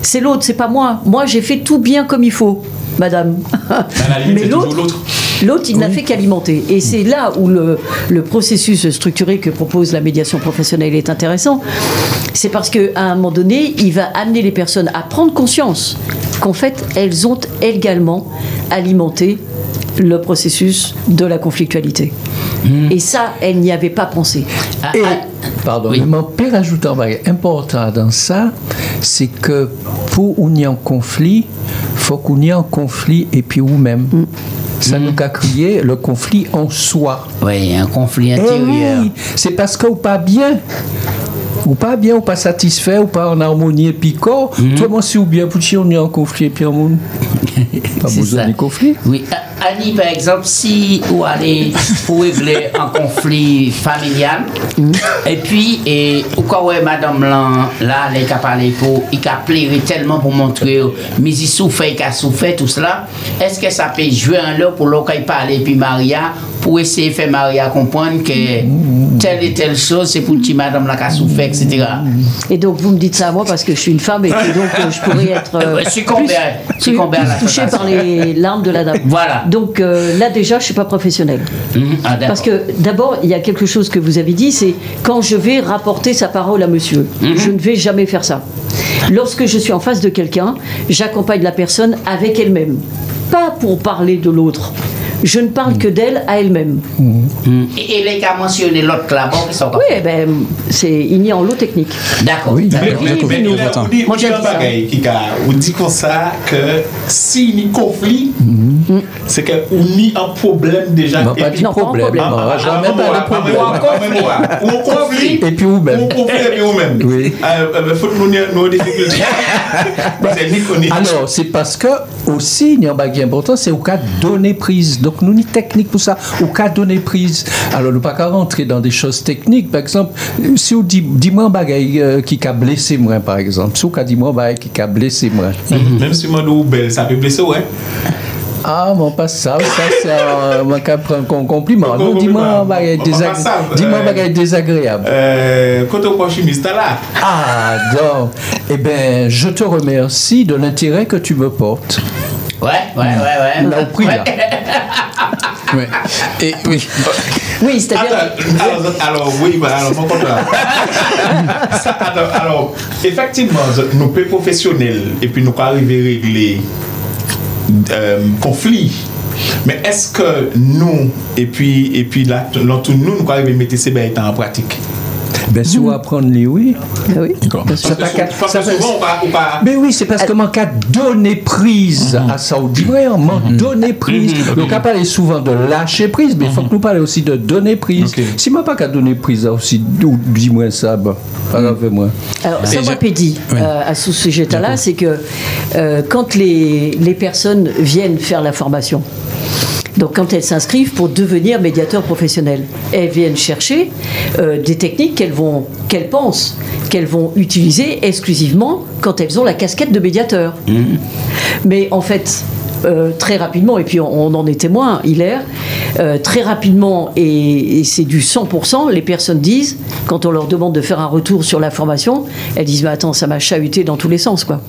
C'est l'autre, c'est pas moi. Moi, j'ai fait tout bien comme il faut, madame. Limite, Mais l'autre, l'autre. l'autre, il n'a fait qu'alimenter. Et c'est là où le, le processus structuré que propose la médiation professionnelle est intéressant. C'est parce qu'à un moment donné, il va amener les personnes à prendre conscience qu'en fait, elles ont également alimenté le processus de la conflictualité. Et ça, elles n'y avaient pas pensé. Et, pardon, Oui. mon père ajoute un bagage important dans ça, c'est que pour qu'on y ait un conflit, faut qu'on y ait un conflit et puis vous-même. Ça nous a crié le conflit en soi. oui, un conflit Eh intérieur. oui, c'est parce que ou pas bien. Ou pas bien, ou pas satisfait, ou pas en harmonie et puis quoi. Toi, moi, si ou bien, pour on a un conflit et puis en monde. Pas besoin de conflit. Oui, Annie, par exemple, si vous allez pour régler un conflit familial, et puis, et, ou quoi, ouais, madame, là, là, elle a parlé pour, il a pleuré tellement pour montrer, mais il souffre, il a souffert, tout cela. Est-ce que ça peut jouer un lot pour l'autre qu'il parle, et puis Maria, pour essayer de faire Maria comprendre que telle et telle chose, c'est pour petit madame là qui a souffert, etc. Et donc, vous me dites ça à moi parce que je suis une femme et que donc euh, je pourrais être euh, plus, succomber à la touchée par les larmes de la dame. Voilà. Donc euh, là, déjà, je suis pas professionnelle. Mhm, ah. Parce que d'abord, il y a quelque chose que vous avez dit, c'est quand je vais rapporter sa parole à monsieur, je ne vais jamais faire ça. Lorsque je suis en face de quelqu'un, j'accompagne la personne avec elle-même, pas pour parler de l'autre. Je ne parle que d'elle à elle-même. Mhm. Et, et les cas mentionnés l'autre là-bas, qui sont Oui, eh ben, c'est il y a en lot technique. D'accord. Oui, d'accord. Moi, j'ai un dit ça. qui a, dit comme ça que s'il y a conflit, c'est qu'on y a un problème déjà. Non, pas un problème. Non, Ah, ah, même Ou conflit. Et puis vous-même. Ou un conflit et puis vous-même. Oui. Il faut que nous ayons nos difficultés. Alors, c'est parce que aussi, il y a un bagage important, c'est au cas de donner prise. Donc, nous, une technique pour ça, au cas de donner prise. Alors, nous pas qu'à rentrer dans des choses techniques. Par exemple, euh, si on dit, dis-moi un bagage euh, qui a blessé moi, par exemple. Si on dit moi un bagage qui a blessé moi. Même si moi, nous, belle, ça peut blesser, ouais. Ah, mon pas ça, ça, c'est un, compliment. Non, dis-moi un bagage pas euh, désagréable. Quand on prend chimiste là, Ah, donc, eh bien, je te remercie de l'intérêt que tu me portes. Ouais, ouais, ouais, ouais. Là, au prix, là. Ouais. Et oui. Oui, c'est-à-dire. Alors, alors, oui, bah, alors, mon. Ça, alors, alors, effectivement, nous sommes professionnels et puis nous pouvons arriver à régler Euh, konflik. Men eske nou, epi lantou nou nou kwa reme mette sebe etan an pratik? Ben, si on apprendre les oui. Ah oui, pas Parce que souvent, on Mais oui, c'est parce que manque à donner prise à ça. On on manque donner prise. Donc, on parle souvent de lâcher prise, mais il faut que nous parlions aussi de donner prise. Si moi pas qu'à donner prise, aussi, ou dis-moi ça, grave, moi. Alors, ça m'a pédit euh, à ce sujet-là, c'est que euh, quand les, les personnes viennent faire la formation, donc quand elles s'inscrivent pour devenir médiateurs professionnels, elles viennent chercher euh, des techniques qu'elles vont, qu'elles pensent qu'elles vont utiliser exclusivement quand elles ont la casquette de médiateur. Mais en fait, euh, très rapidement, et puis on, on en est témoin, Hilaire, euh, très rapidement, et, et c'est du 100%, les personnes disent, quand on leur demande de faire un retour sur la formation, elles disent, mais attends, ça m'a chahuté dans tous les sens, quoi.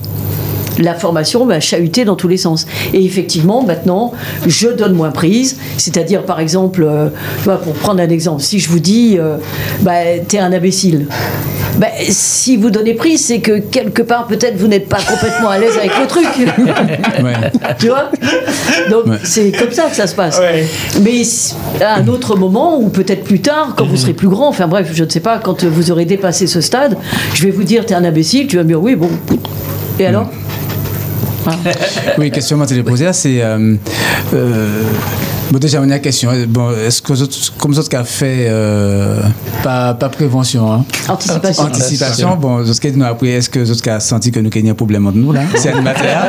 La formation m'a chahuté dans tous les sens. Et effectivement, maintenant, je donne moins prise. C'est-à-dire, par exemple, euh, pour prendre un exemple, si je vous dis, euh, bah, t'es un imbécile, bah, si vous donnez prise, c'est que quelque part, peut-être, vous n'êtes pas complètement à l'aise avec le truc. Ouais. tu vois? Donc, Ouais. c'est comme ça que ça se passe. Ouais. Mais à un autre moment, ou peut-être plus tard, quand vous serez plus grand, enfin bref, je ne sais pas, quand vous aurez dépassé ce stade, je vais vous dire, t'es un imbécile, tu vas me dire, oui, bon. Et alors? Oui, question que je vais poser, c'est. Euh, euh, bon, déjà, on a une question. Bon, est-ce que vous autres, comme vous autres qui fait, euh, pas, pas prévention, hein? Anticipation. Anticipation, bon, autres qui nous après, est-ce que vous autres qui avez senti que nous qu'il y a un problème entre nous, là? C'est animateur.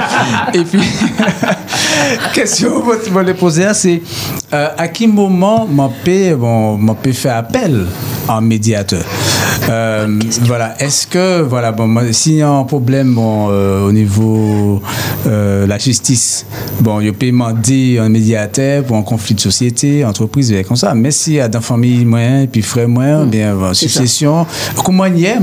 Et puis, question que je vais poser, c'est euh, à quel moment mon peut, bon, mon peut faire appel en médiateur? Euh, voilà, est-ce que, voilà, bon, s'il y a un problème bon, euh, au niveau euh, la justice, bon, il peut demander un médiateur pour un conflit de société, entreprise, et comme ça. Mais s'il y a dans famille moyen, puis frère moyen, bien, bon, succession, comment il y a,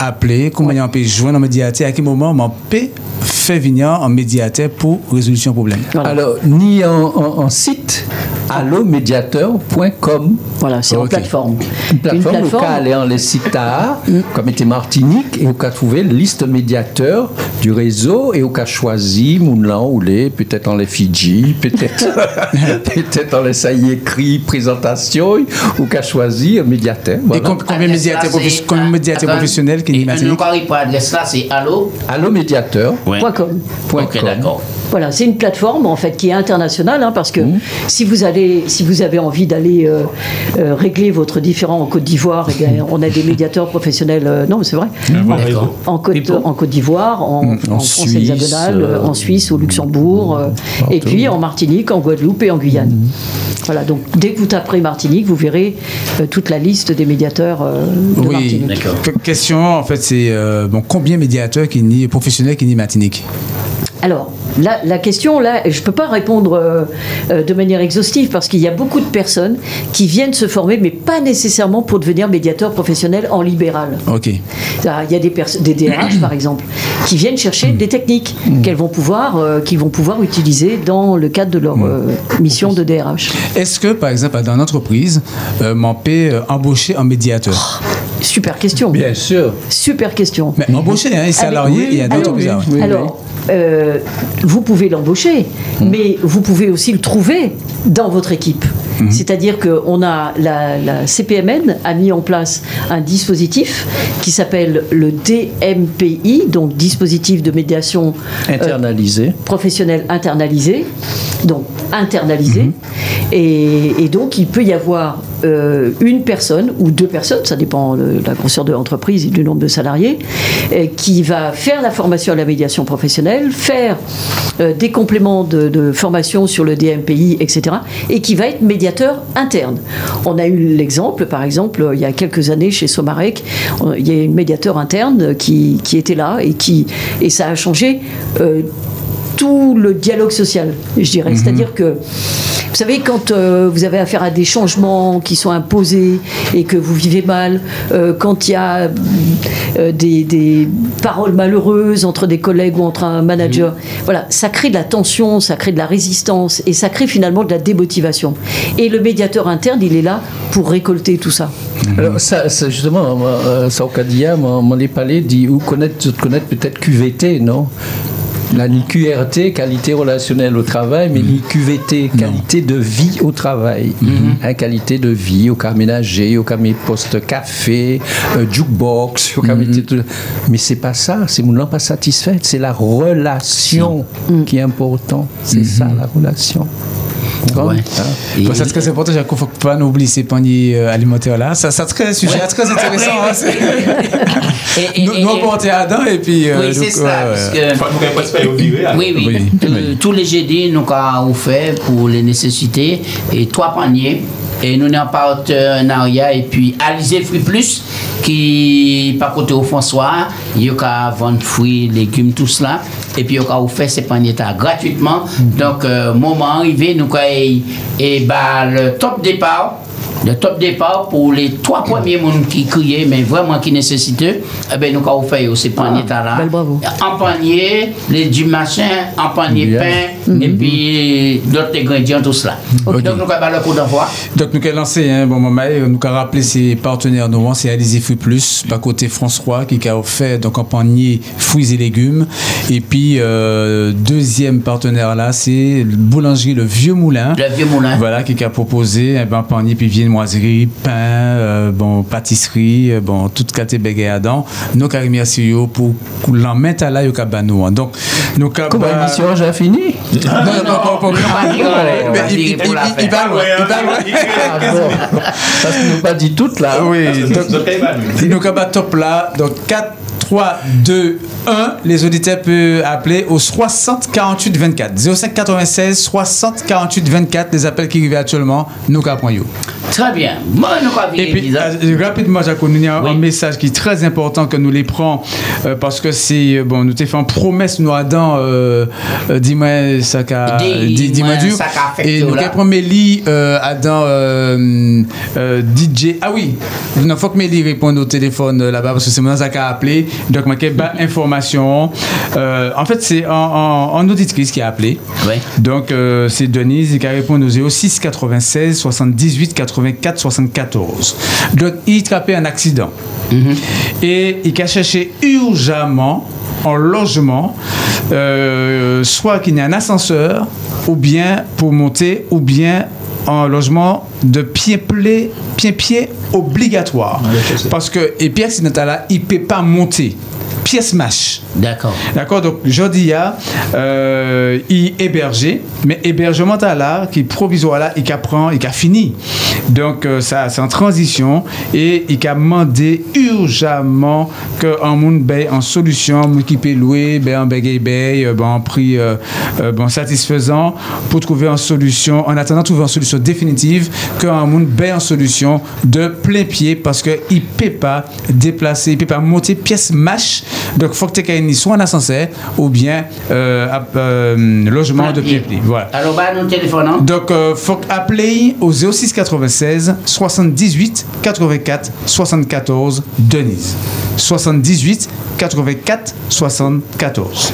appeler, comment il y a, on peut joindre un médiateur, à quel moment peut faire venir un médiateur pour résolution problème? Voilà. Alors, ni en, en- en site, allomédiateur.com. Voilà, c'est en Ok. plateforme. Une plateforme, au cas aller en les sites à, comme était Martinique, et au cas trouver liste médiateur du réseau, et au cas choisi, Mounlan ou les, peut-être en les Fidji, peut-être peut-être en les ça y écrit, présentation, ou cas choisi, un médiateur. Et Voilà. combien de médiateurs professionnels qui Et est nous adresse là, c'est allô Allomédiateur. Ouais. Ok, d'accord. Voilà, c'est une plateforme en fait qui est internationale hein, parce que si vous allez, si vous avez envie d'aller euh, euh, régler votre différend en Côte d'Ivoire, eh bien, on a des médiateurs professionnels. euh, non, mais c'est vrai. D'accord. En Côte, en Côte d'Ivoire, en, en France Suisse, hexagonale, euh, en Suisse, au Luxembourg, euh, et puis en Martinique, en Guadeloupe et en Guyane. Voilà, donc dès que vous taperez Martinique, vous verrez euh, toute la liste des médiateurs euh, de Oui, Martinique. Question en fait c'est euh, bon combien de médiateurs qui ni professionnels qui ni Martinique? Alors, la, la question, là, je ne peux pas répondre euh, euh, de manière exhaustive parce qu'il y a beaucoup de personnes qui viennent se former, mais pas nécessairement pour devenir médiateur professionnel en libéral. Ok. Ça, Il y a des, des DRH, par exemple, qui viennent chercher des techniques qu'elles vont pouvoir, euh, qu'ils vont pouvoir utiliser dans le cadre de leur euh, mission de DRH. Est-ce que par exemple dans une entreprise euh, on peut euh, embaucher un médiateur Super question. Bien sûr. Super question. Mais embaucher hein, un salarié il y a Ah d'autres oui, entreprises. oui. ah ouais. Alors, euh, vous pouvez l'embaucher, mais vous pouvez aussi le trouver dans votre équipe. C'est-à-dire que on a la, la CPMN a mis en place un dispositif qui s'appelle le DMPI, donc dispositif de médiation euh, Internalisé. professionnel internalisé, donc internalisé. Et, et donc, il peut y avoir euh, une personne ou deux personnes, ça dépend de la grosseur de l'entreprise et du nombre de salariés, euh, qui va faire la formation à la médiation professionnelle, faire euh, des compléments de, de formation sur le DMPI, etc., et qui va être médiateur interne. On a eu l'exemple, par exemple, il y a quelques années chez Somarec, on- il y a une médiateur interne qui, qui était là et, qui, et ça a changé. euh, tout le dialogue social, je dirais. C'est-à-dire que, vous savez, quand euh, vous avez affaire à des changements qui sont imposés et que vous vivez mal, euh, quand il y a euh, des, des paroles malheureuses entre des collègues ou entre un manager, voilà, ça crée de la tension, ça crée de la résistance et ça crée finalement de la démotivation. Et le médiateur interne, il est là pour récolter tout ça. Alors, ça, ça, justement, euh, d'hier, mon mon les palais dit ou connaître, connaître peut-être QVT, non? La QRT, qualité relationnelle au travail, mais ni QVT, qualité de vie au travail. Hein, qualité de vie, au cas ménager, au cas poste café, euh, jukebox, au cas mes tout- Mais c'est pas ça, c'est mon pas satisfait, c'est la relation qui est important. C'est ça la relation. Ouais. Hein? Et- c'est très important, il ne faut pas nous oublier ces paniers euh, alimentaires là. Ça, ça très sujet très intéressant. hein, c'est- Et- et- nous, et- nous, on portait à dents et puis. euh, Oui, c'est ça. alors. Oui, Euh, oui. Tous les GD, nous avons fait pour les nécessités et trois paniers. Et nous en partenariat et puis Alizé Fruit Plus qui par côté au François, il a vendre fruits, légumes tout cela et puis il a fait ces paniers gratuitement. Mm -hmm. Donc euh, moment arrivé nous et, et bah, le top départ Le top départ pour les trois premiers monde qui criaient, mais vraiment qui nécessitaient, eh ben, nous avons fait ces paniers là. En panier, les, du machin, en panier pain, et puis d'autres ingrédients, tout cela. Donc, nous avons le coup d'envoi. Donc, nous avons lancé, hein, bon moment, et nous avons rappelé ses partenaires nous, c'est Alizé Fruits Plus, par côté François, qui a offert donc en panier fruits et légumes. Et puis, euh, deuxième partenaire là, c'est le boulangerie Le Vieux Moulin. Le vieux moulin. Voilà, qui a proposé un ben, panier, puis viennoiserie, pain, euh, bon, pâtisserie, euh, bon, toute catégorie à dents. Nous avons remercié eux pour l'en mettre à la yo kabano, hein. Donc, nous avons. Comment l'émission j'ai fini? Non, non, non, on va va il- il- il- il il parle, ouais. Ah bon Parce qu'ils n'ont pas dit toutes là. Oui, donc, nous top là, donc 4, 3, 2, 1. Les auditeurs peuvent appeler au 60 48 24. 05 96 60 48 24. Les appels qui arrivent actuellement, nous avons yo. Très bien. Moi, nous avons Et puis, euh, rapidement, Jacques, il y a Oui. un message qui est très important que nous les prenons euh, parce que c'est, euh, bon, nous t'ai fait une promesse, nous, Adam, euh, dis-moi, ça qu'a, Dis- dis- dis-moi Et nous, lit, euh, Adam, DJ, ah oui, il faut que Mélie réponde au téléphone là-bas parce que c'est moi ça qu'a appelé. Donc, ma bas information. Euh, en fait, c'est en, en, en auditrice qui a appelé. Donc, euh, c'est Denise qui a répondu au 06 96 78 84 74. Donc, il a attrapé un accident. Et il a cherché urgemment en logement, euh, soit qu'il y ait un ascenseur, ou bien pour monter, ou bien en logement de pied-pied pied, pied obligatoire. Parce que, et accidental là, il ne peut pas monter. Pièce mâche. D'accord. D'accord, donc jeudi, il y a euh, il hébergé, mais hébergement à là, qui provisoire là, il a prend, il a fini. Donc euh, ça, c'est en transition et il a demandé urgemment que un monde paye en solution, qui peut louer, ben en euh, ben en prix euh, euh, bon satisfaisant pour trouver une solution, en attendant trouver une solution définitive, qu'un monde paye en solution de plein pied parce que il peut pas déplacer, il peut pas monter pièce mâche. Donc faut que tu aies soit un ascenseur ou bien euh, euh, logement de pied pied. Voilà. Alors, bah, nous téléphonons. Donc, il faut appeler au 06 96 78 84 74 Denise. 78 84 74.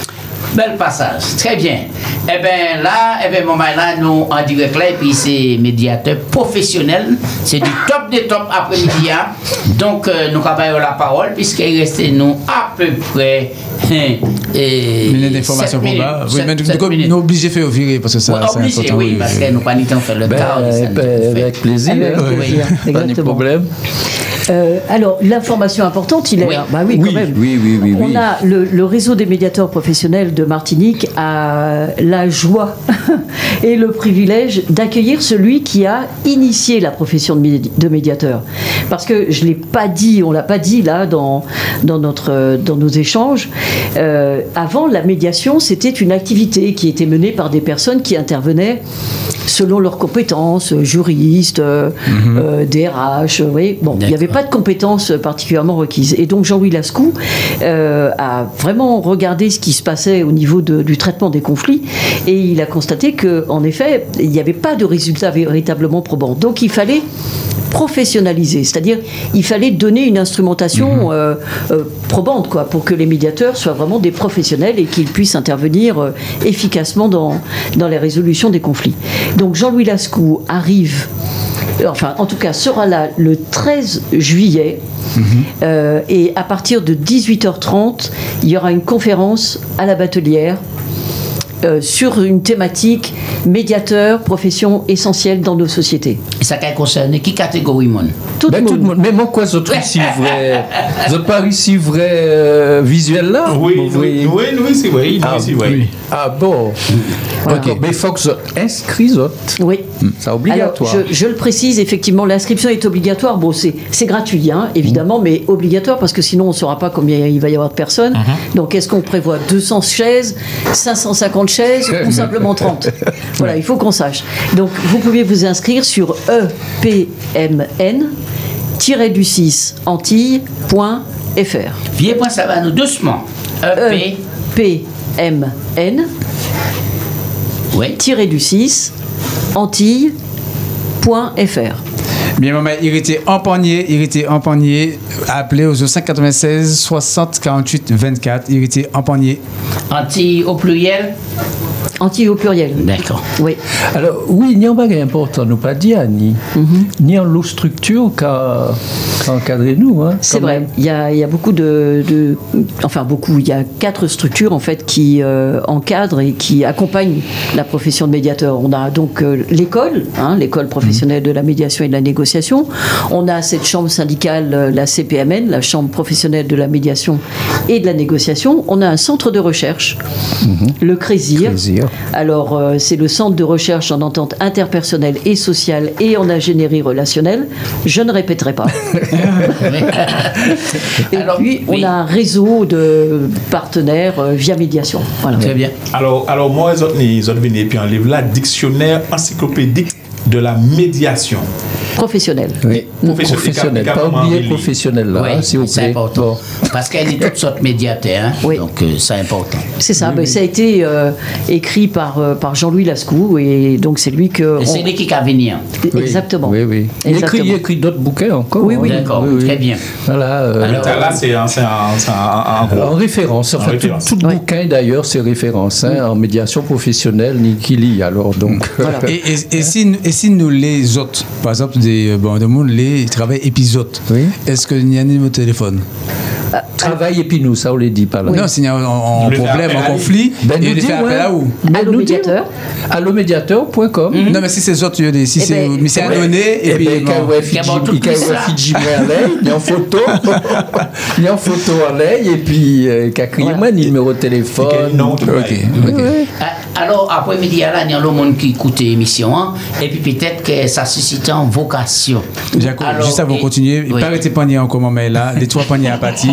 Bel passage. Très bien. Eh bien, là, eh bien, ben, là, nous, en direct, là, et puis c'est médiateur professionnel. C'est du top des tops après-midi. hein. Donc, euh, nous avons la parole, puisqu'il reste, nous, à peu près. hein, et Minute d'information sept pour minutes. moi. Oui, mais nous minutes. sommes obligés de faire virer parce que ça, Ouais, c'est obligé, important. oui, parce que nous pas ni temps faire le Ben, euh, nous ben, avec plaisir. Avec hein. plaisir, Pas de exactement. problème. Euh, alors, l'information importante, il est Oui. là. Bah oui, Oui, quand même. oui, oui, oui, On oui. a le, le réseau des médiateurs professionnels de Martinique a la joie et le privilège d'accueillir celui qui a initié la profession de, médi- de médiateur. Parce que je l'ai pas dit, on l'a pas dit là dans dans notre dans nos échanges. Euh, avant, la médiation, c'était une activité qui était menée par des personnes qui intervenaient selon leurs compétences, juristes, euh, euh, DRH, euh. Bon, il n'y avait pas de compétences particulièrement requises. Et donc Jean-Louis Lascou euh, a vraiment regardé ce qui se passait au niveau de- du traitement des conflits et il a constaté que, en effet, il n'y avait pas de résultats véritablement probants. Donc il fallait professionnaliser, c'est-à-dire il fallait donner une instrumentation euh, euh, probante quoi, pour que les médiateurs soient vraiment des professionnels et qu'ils puissent intervenir euh, efficacement dans, dans les résolutions des conflits. Donc Jean-Louis Lascou arrive, enfin en tout cas sera là le 13 juillet. Euh, et à partir de 18h30 il y aura une conférence à la batelière euh, sur une thématique médiateur, profession essentielle dans nos sociétés. Et ça qui concerne qui catégorie, mon? Tout Ben, le tout le monde. monde. Mais moi, quoi, vous ici vrai? Vous pas ici vrai euh, visuel là? Oui, oui, oui, oui, c'est vrai. Ah, oui, vrai. oui. Ah bon D'accord. Mais il faut que. Oui. C'est obligatoire. Alors, je, je le précise, effectivement, l'inscription est obligatoire. Bon, c'est c'est gratuit, hein, évidemment, mais obligatoire parce que sinon, on ne saura pas combien il va y avoir de personnes. Donc, est-ce qu'on prévoit 200 chaises, 550 chaises ou simplement 30 Voilà, il faut qu'on sache. Donc, vous pouvez vous inscrire sur E epmn-du-6 antilles.fr. Vieux point, ça va nous doucement. E EP. epmn Oui. du 6 antilles.fr. Bien, maman, il était empoigné, il était empoigné, appelé au 596 60 48 24, il était empoigné. Anti au pluriel Antilles au pluriel. D'accord. Oui. Alors, oui, il y a un bagage important, nous pas dire, ni, ni en l'eau structure qu'a qu'a encadré nous. Hein, C'est vrai. Il y, a, il y a beaucoup de, de- Enfin, beaucoup. Il y a quatre structures, en fait, qui euh, encadrent et qui accompagnent la profession de médiateur. On a donc euh, l'école, hein, l'école professionnelle de la médiation et de la négociation. On a cette chambre syndicale, euh, la CPMN, la chambre professionnelle de la médiation et de la négociation. On a un centre de recherche, le CRESIR. Alors, euh, c'est le centre de recherche en entente interpersonnelle et sociale et en ingénierie relationnelle. Je ne répéterai pas. Et Alors, puis, oui. on a un réseau de partenaires euh, via médiation. Voilà. Très bien. Alors, alors moi, les autres venaient puis un livre là, dictionnaire encyclopédique de la médiation. Professionnel. Oui, professionnel. Pas oublier professionnel là, Oui, hein, s'il vous c'est plaît. important. Parce qu'elle est toutes sortes médiataires, hein, Oui. donc euh, c'est important. C'est ça. Ben, ça a été euh, écrit par, euh, par Jean-Louis Lascou et donc c'est lui que. Et c'est on- lui qui va venir. Oui, Exactement. Oui, oui. Il écrit, Exactement. il écrit d'autres bouquins encore. Oui, oui. hein. D'accord, très bien. Voilà. euh, Alors, Là, c'est un, c'est un, c'est un, en référence, En enfin, référence. tout, bouquin d'ailleurs, c'est référence hein, en médiation professionnelle, ni qui lit alors donc. Voilà. Et, et- et si, nous- et si nous les autres, par exemple, des, euh, bon, de monde, les travaillent épisodes, Oui. est-ce qu'il y a un numéro de téléphone Travail et puis nous, ça on les dit pas là. Non, s'il y a un, problème, un conflit, Ben, il fait appel à où Ben, Allô, nous médiateur. Allomédiateur.com. Non, mais si c'est autres, il y a des- si Eh c'est ben, mais c'est annoncé, et Et puis. puis, bon. quand ouais, Fidji, bon, tout quand ouais, ça. Fidji en l'air, il y a en photo, il y a en photo en l'air, et puis, euh, crié Voilà. moi, numéro de téléphone. Tu Ok. Ah, Alors, après-midi, il y a le monde qui écoute l'émission, hein, et puis peut-être que ça suscite en vocation. Jacob, Alors, juste avant de continuer, oui. pas arrêter panier encore, mais là, les trois paniers à partir,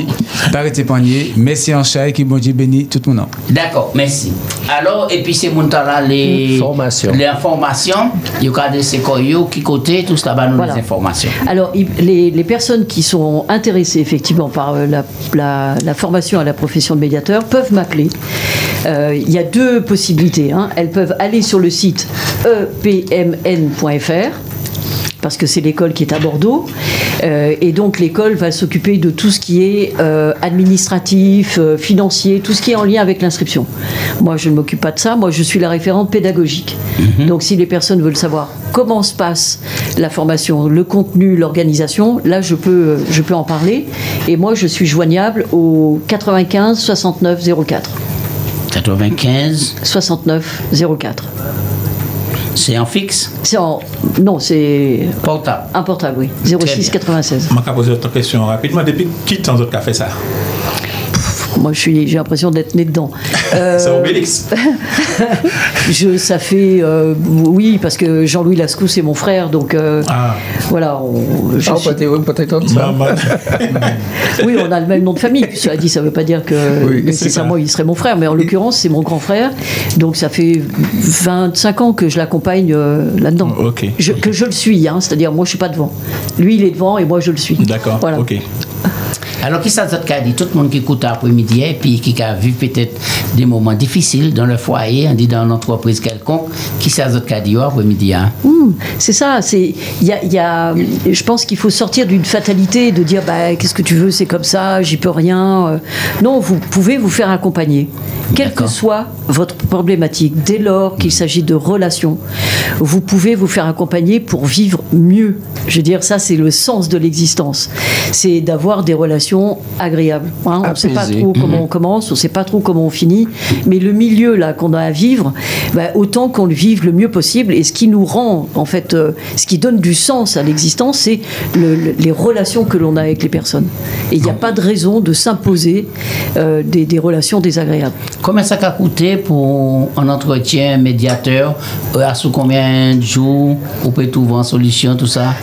pas arrêter panier, merci en chat et qui bon Dieu bénit tout le monde. D'accord, merci. Alors, et puis c'est mon temps là, les Informations. Les informations, il y a qui côté, tout ça, bah, nous Voilà. les informations. Alors, les, les personnes qui sont intéressées effectivement par euh, la, la- la formation à la profession de médiateur peuvent m'appeler. Euh, Il y a deux possibilités. Hein. Elles peuvent aller sur le site epmn.fr parce que c'est l'école qui est à Bordeaux. Euh, et donc l'école va s'occuper de tout ce qui est euh, administratif, euh, financier, tout ce qui est en lien avec l'inscription. Moi, je ne m'occupe pas de ça. Moi, je suis la référente pédagogique. Donc si les personnes veulent savoir comment se passe la formation, le contenu, l'organisation, là, je peux, je peux en parler. Et moi, je suis joignable au 95 69 04. 95, 69 04. c'est en fixe, C'est en... Non, c'est portable. un portable, oui. Très 06 bien. 96. Je vais poser autre question rapidement. Depuis qui temps vous avez fait ça? Moi, je suis, j'ai l'impression d'être né dedans. Euh, C'est Obélix. je, ça fait, euh, oui, parce que Jean-Louis Lascou, c'est mon frère, donc euh, Ah. voilà. on- je Ah, suis- ça. Maman. oui, on a le même nom de famille. Cela dit, ça ne veut pas dire que Oui, nécessairement il serait mon frère, mais en l'occurrence, c'est mon grand frère. Donc ça fait 25 ans que je l'accompagne euh, là-dedans. Ok. Je- que je le suis, hein, c'est-à-dire moi, je suis pas devant. Lui, il est devant et moi, je le suis. D'accord. Voilà. Ok. Alors, qui ça qu'a dit? Tout le monde qui écoute après-midi, et puis qui a vu peut-être des moments difficiles dans le foyer, on dit dans une entreprise quelconque, qui ça qu'a dit après-midi hein? Hum, c'est ça. C'est, y a, y a- je pense qu'il faut sortir d'une fatalité de dire, bah, qu'est-ce que tu veux, c'est comme ça, j'y peux rien. Euh, Non, vous pouvez vous faire accompagner. quelle que soit votre problématique. Dès lors qu'il s'agit de relations, vous pouvez vous faire accompagner pour vivre mieux. Je veux dire, ça, c'est le sens de l'existence. C'est d'avoir des relations agréables. hein. On ne sait pas trop comment on commence, on ne sait pas trop comment on finit, mais le milieu là qu'on a à vivre, bah, autant qu'on le vive le mieux possible. Et ce qui nous rend, en fait, euh, ce qui donne du sens à l'existence, c'est le- le- les relations que l'on a avec les personnes. Et il n'y a pas de raison de s'imposer euh, des, des relations désagréables. Combien ça a coûté pour un entretien médiateur euh, À sous combien de jours On peut trouver en solution, tout ça?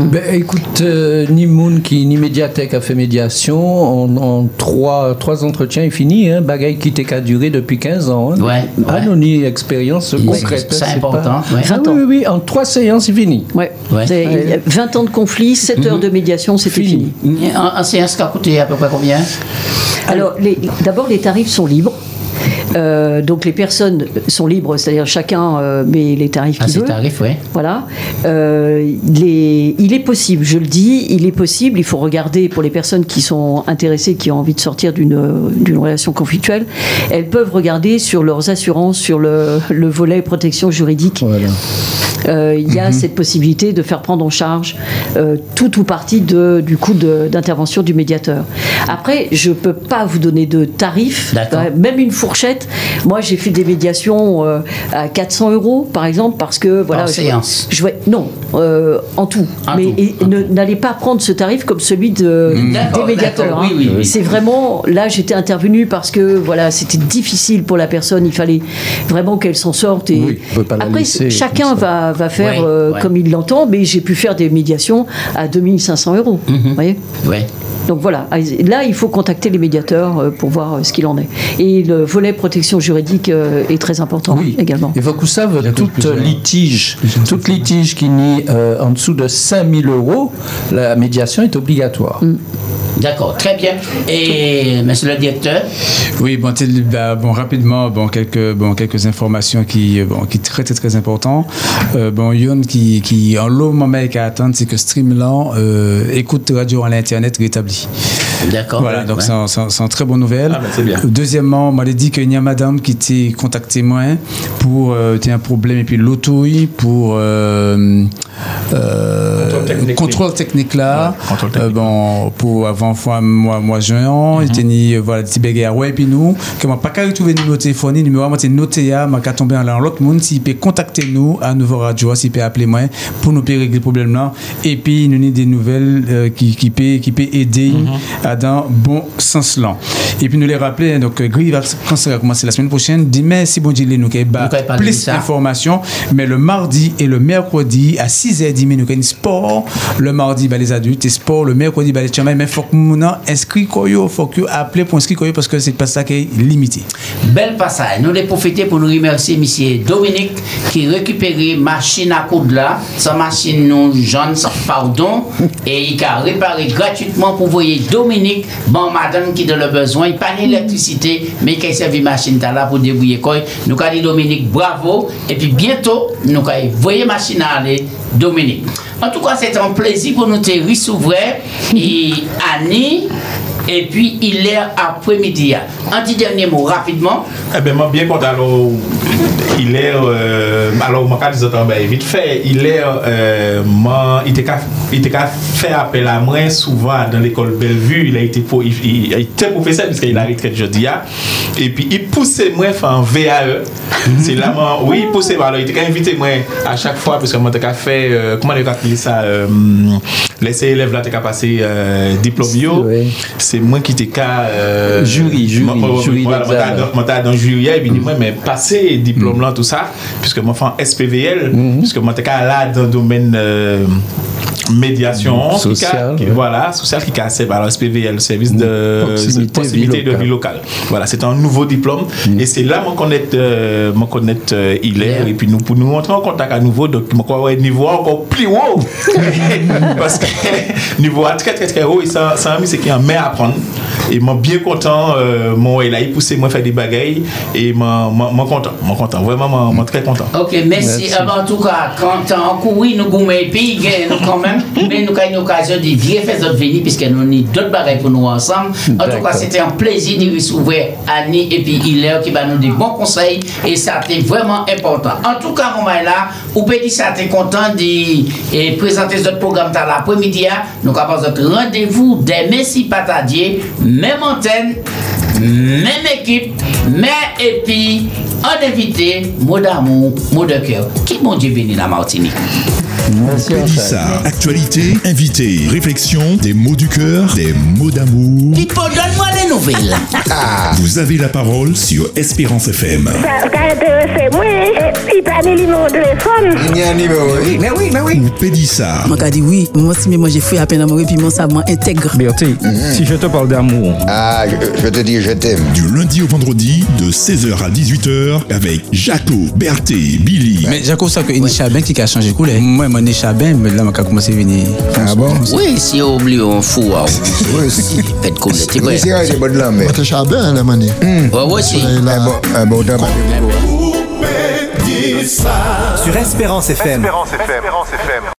Ben, écoute, euh, ni Moon qui ni Médiathèque a fait médiation. En, en trois, trois entretiens est fini. Hein, bagaille qui t'est qu'à durer depuis 15 ans. Hein. Ouais, Ah, ouais. non, ni expérience concrète. c'est hein, important, pas- ouais. Ah, 20 ans. oui, oui, oui, en trois séances, c'est fini. Ouais. Ouais. C'est- il y a 20 ans de conflit, 7 heures de médiation, c'était fini. En, en séance, ça a coûté à peu près combien? Alors, les- d'abord, les tarifs sont libres. Euh, donc les personnes sont libres, c'est-à-dire chacun euh, met les tarifs Ah, qu'il c'est veut. tarif, oui. Voilà. Euh, les- il est possible, je le dis, il est possible, il faut regarder pour les personnes qui sont intéressées, qui ont envie de sortir d'une d'une relation conflictuelle, elles peuvent regarder sur leurs assurances, sur le, le volet protection juridique. Voilà. Euh, il y Mhm. a cette possibilité de faire prendre en charge euh, tout ou partie de, du coût d'intervention du médiateur. Après, je ne peux pas vous donner de tarifs, D'accord. même une fourchette. Moi, j'ai fait des médiations euh, à 400 euros, par exemple, parce que voilà. Par je- séance. je non, euh, en tout. En Mais n'allez pas prendre ce tarif comme celui de, D'accord, des médiateurs. hein. oui, oui, oui. C'est vraiment là, j'étais intervenue parce que voilà, c'était difficile pour la personne. Il fallait vraiment qu'elle s'en sorte. Et après, laisser chacun va, va faire Ouais, euh, ouais. comme il l'entend, mais j'ai pu faire des médiations à 2500 euros. Vous voyez Oui. Donc voilà, là il faut contacter les médiateurs euh, pour voir euh, ce qu'il en est. Et le volet protection juridique euh, est très important Oui, également. Et vous savez, toute litige, toute litige qui nie euh, en dessous de 5000 euros, la médiation est obligatoire. D'accord, très bien. Et monsieur le directeur? Oui, bon, bah, bon, rapidement, bon, quelques, bon, quelques informations qui, bon, qui très, très, très important. Euh, bon, Yon qui, qui, en long moment qu'à attendre, c'est que Streamland, euh, écoute radio à l'internet rétabli. dit. D'accord. Voilà, donc Ouais. c'est un- une très bonne nouvelle. Ah, ben, bien. Deuxièmement, on m'a dit qu'il y a madame qui t'a contacté moi pour euh, un problème et puis l'auto pour euh, euh, Contrôle technique, contrôle technique là. Ouais, contrôle Euh, technique. bon, pour avant fois mois mois juin, il était ni euh, voilà petit bagarre ouais et puis nous que m'a pas qu'à retrouver numéro de téléphone, numéro moi c'est noté à m'a qu'à tomber dans l'autre monde s'il peut contacter nous à Nouveau Radio, s'il peut appeler moi pour nous régler le problème là et puis nous avons des nouvelles euh, qui qui peut qui peut aider à dans bon sens là. Et puis nous les rappeler donc euh, Gris va quand ça va commencer la semaine prochaine, dimanche si bon Dieu nous plus d'informations mais le mardi et le mercredi à 6h10 nous avons sport le mardi bah, les adultes et sport le mercredi bah, les chambres mais faut que nous inscrit koyo faut que appeler pour inscrire parce que c'est pas ça qui est limité Bel passage. Nous les profiter pour nous remercier M. Dominique qui récupéré machine à coudre là. Sa machine nous jaune, sans pardon. Et il a réparé gratuitement pour voyer Dominique, klinik, bon madame ki de le bezwen, pa ni elektrisite, me kay sevi masin ta la pou debouye koy. Nou ka di Dominik bravo, epi bientou nou ka voye masin a ale Dominik. En tout cas, c'est un plaisir pour nous te recevoir. Mhm. Et Annie, et puis il est après-midi. Un petit dernier mot rapidement. Eh ben moi, bien content. Alors, il est. Euh, alors, moi, quand je dis vite fait, il est. Euh, moi, il était qu'à faire appel à moi souvent dans l'école Bellevue. Il a été, pour, il, il, il était professeur, puisqu'il a retraité jeudi. Et puis, il poussait moi en VAE. C'est là, moi, oui, il poussait. Alors, il était invité moi à chaque fois, parce que moi, il a fait. Euh, comment il di sa euh, lese elev la te ka pase euh, diplom yo. Se mwen ki te ka euh, juri mwen ta dan juri ya mwen mwen pase diplom lan tout sa piske mwen fan SPVL mm-hmm. piske mwen te ka la dan domen euh, médiation, qui Social, ca- qui- ouais. voilà, social qui a alors SPVL, service de Proximité, proximité vie de vie locale. Voilà, c'est un nouveau diplôme, et c'est là, moi, connaître, euh, moi, connaître euh, Hilaire, et puis nous, pour nous montrer en contact à nouveau, donc, moi, quoi, ouais, niveau encore plus haut, parce que niveau à très, très, très haut, et ça, ça, c'est qu'il y a un mais à apprendre. Et moi bien content, euh, moi il a poussé moi faire des bagailles et moi content, moi content, vraiment moi, très content. Ok, merci. Merci. Ben, en tout cas, quand on couru, nous goumons et puis, nous quand même, ensemble, mais nous avons une occasion de dire faire d'autres venir puisque nous avons d'autres bagailles pour nous ensemble. En tout cas, c'était un plaisir de recevoir Annie et puis Hilaire qui va nous des bons conseils et ça a été vraiment important. En tout cas, on va là, ou peut dire ça a été content de présenter ce programme dans l'après-midi. Nous avons notre rendez-vous des Messi Patadier, même antenne, même équipe, mais et puis en invité, mot d'amour, mot de cœur. Qui mon Dieu bénit la Martinique. Pélissa, actualité, invité, réflexion, des mots du cœur, des mots d'amour. Pipo, donne-moi les nouvelles. Vous avez la parole sur Espérance FM. Ça ça intéresse moi, et il parle le numéro de téléphone. Il y a un numéro, oui. Mais oui, mais oui. Ou Pélissa, Moi, dit oui. Moi, si moi j'ai fait à peine amoureux, puis mon savant intègre. Bertie, si je te parle d'amour, Ah, je, je te dis, je t'aime. du lundi au vendredi, de 16h à 18h, avec Jaco, Berthé, Billy. Mais Jaco, ça que une Chabin qui a changé couleur. Moi, mon Chabin, mais là, je commencé à venir. Ah bon? Oui, si on oublie un fou, ah, Oui, c'est- faites comme le Oui, c'est vrai, c'est bon de l'homme, mais. Te chabin, la manie. Ouais, ouais, si. Bon, un bon temps. Sur Espérance FM. Espérance FM.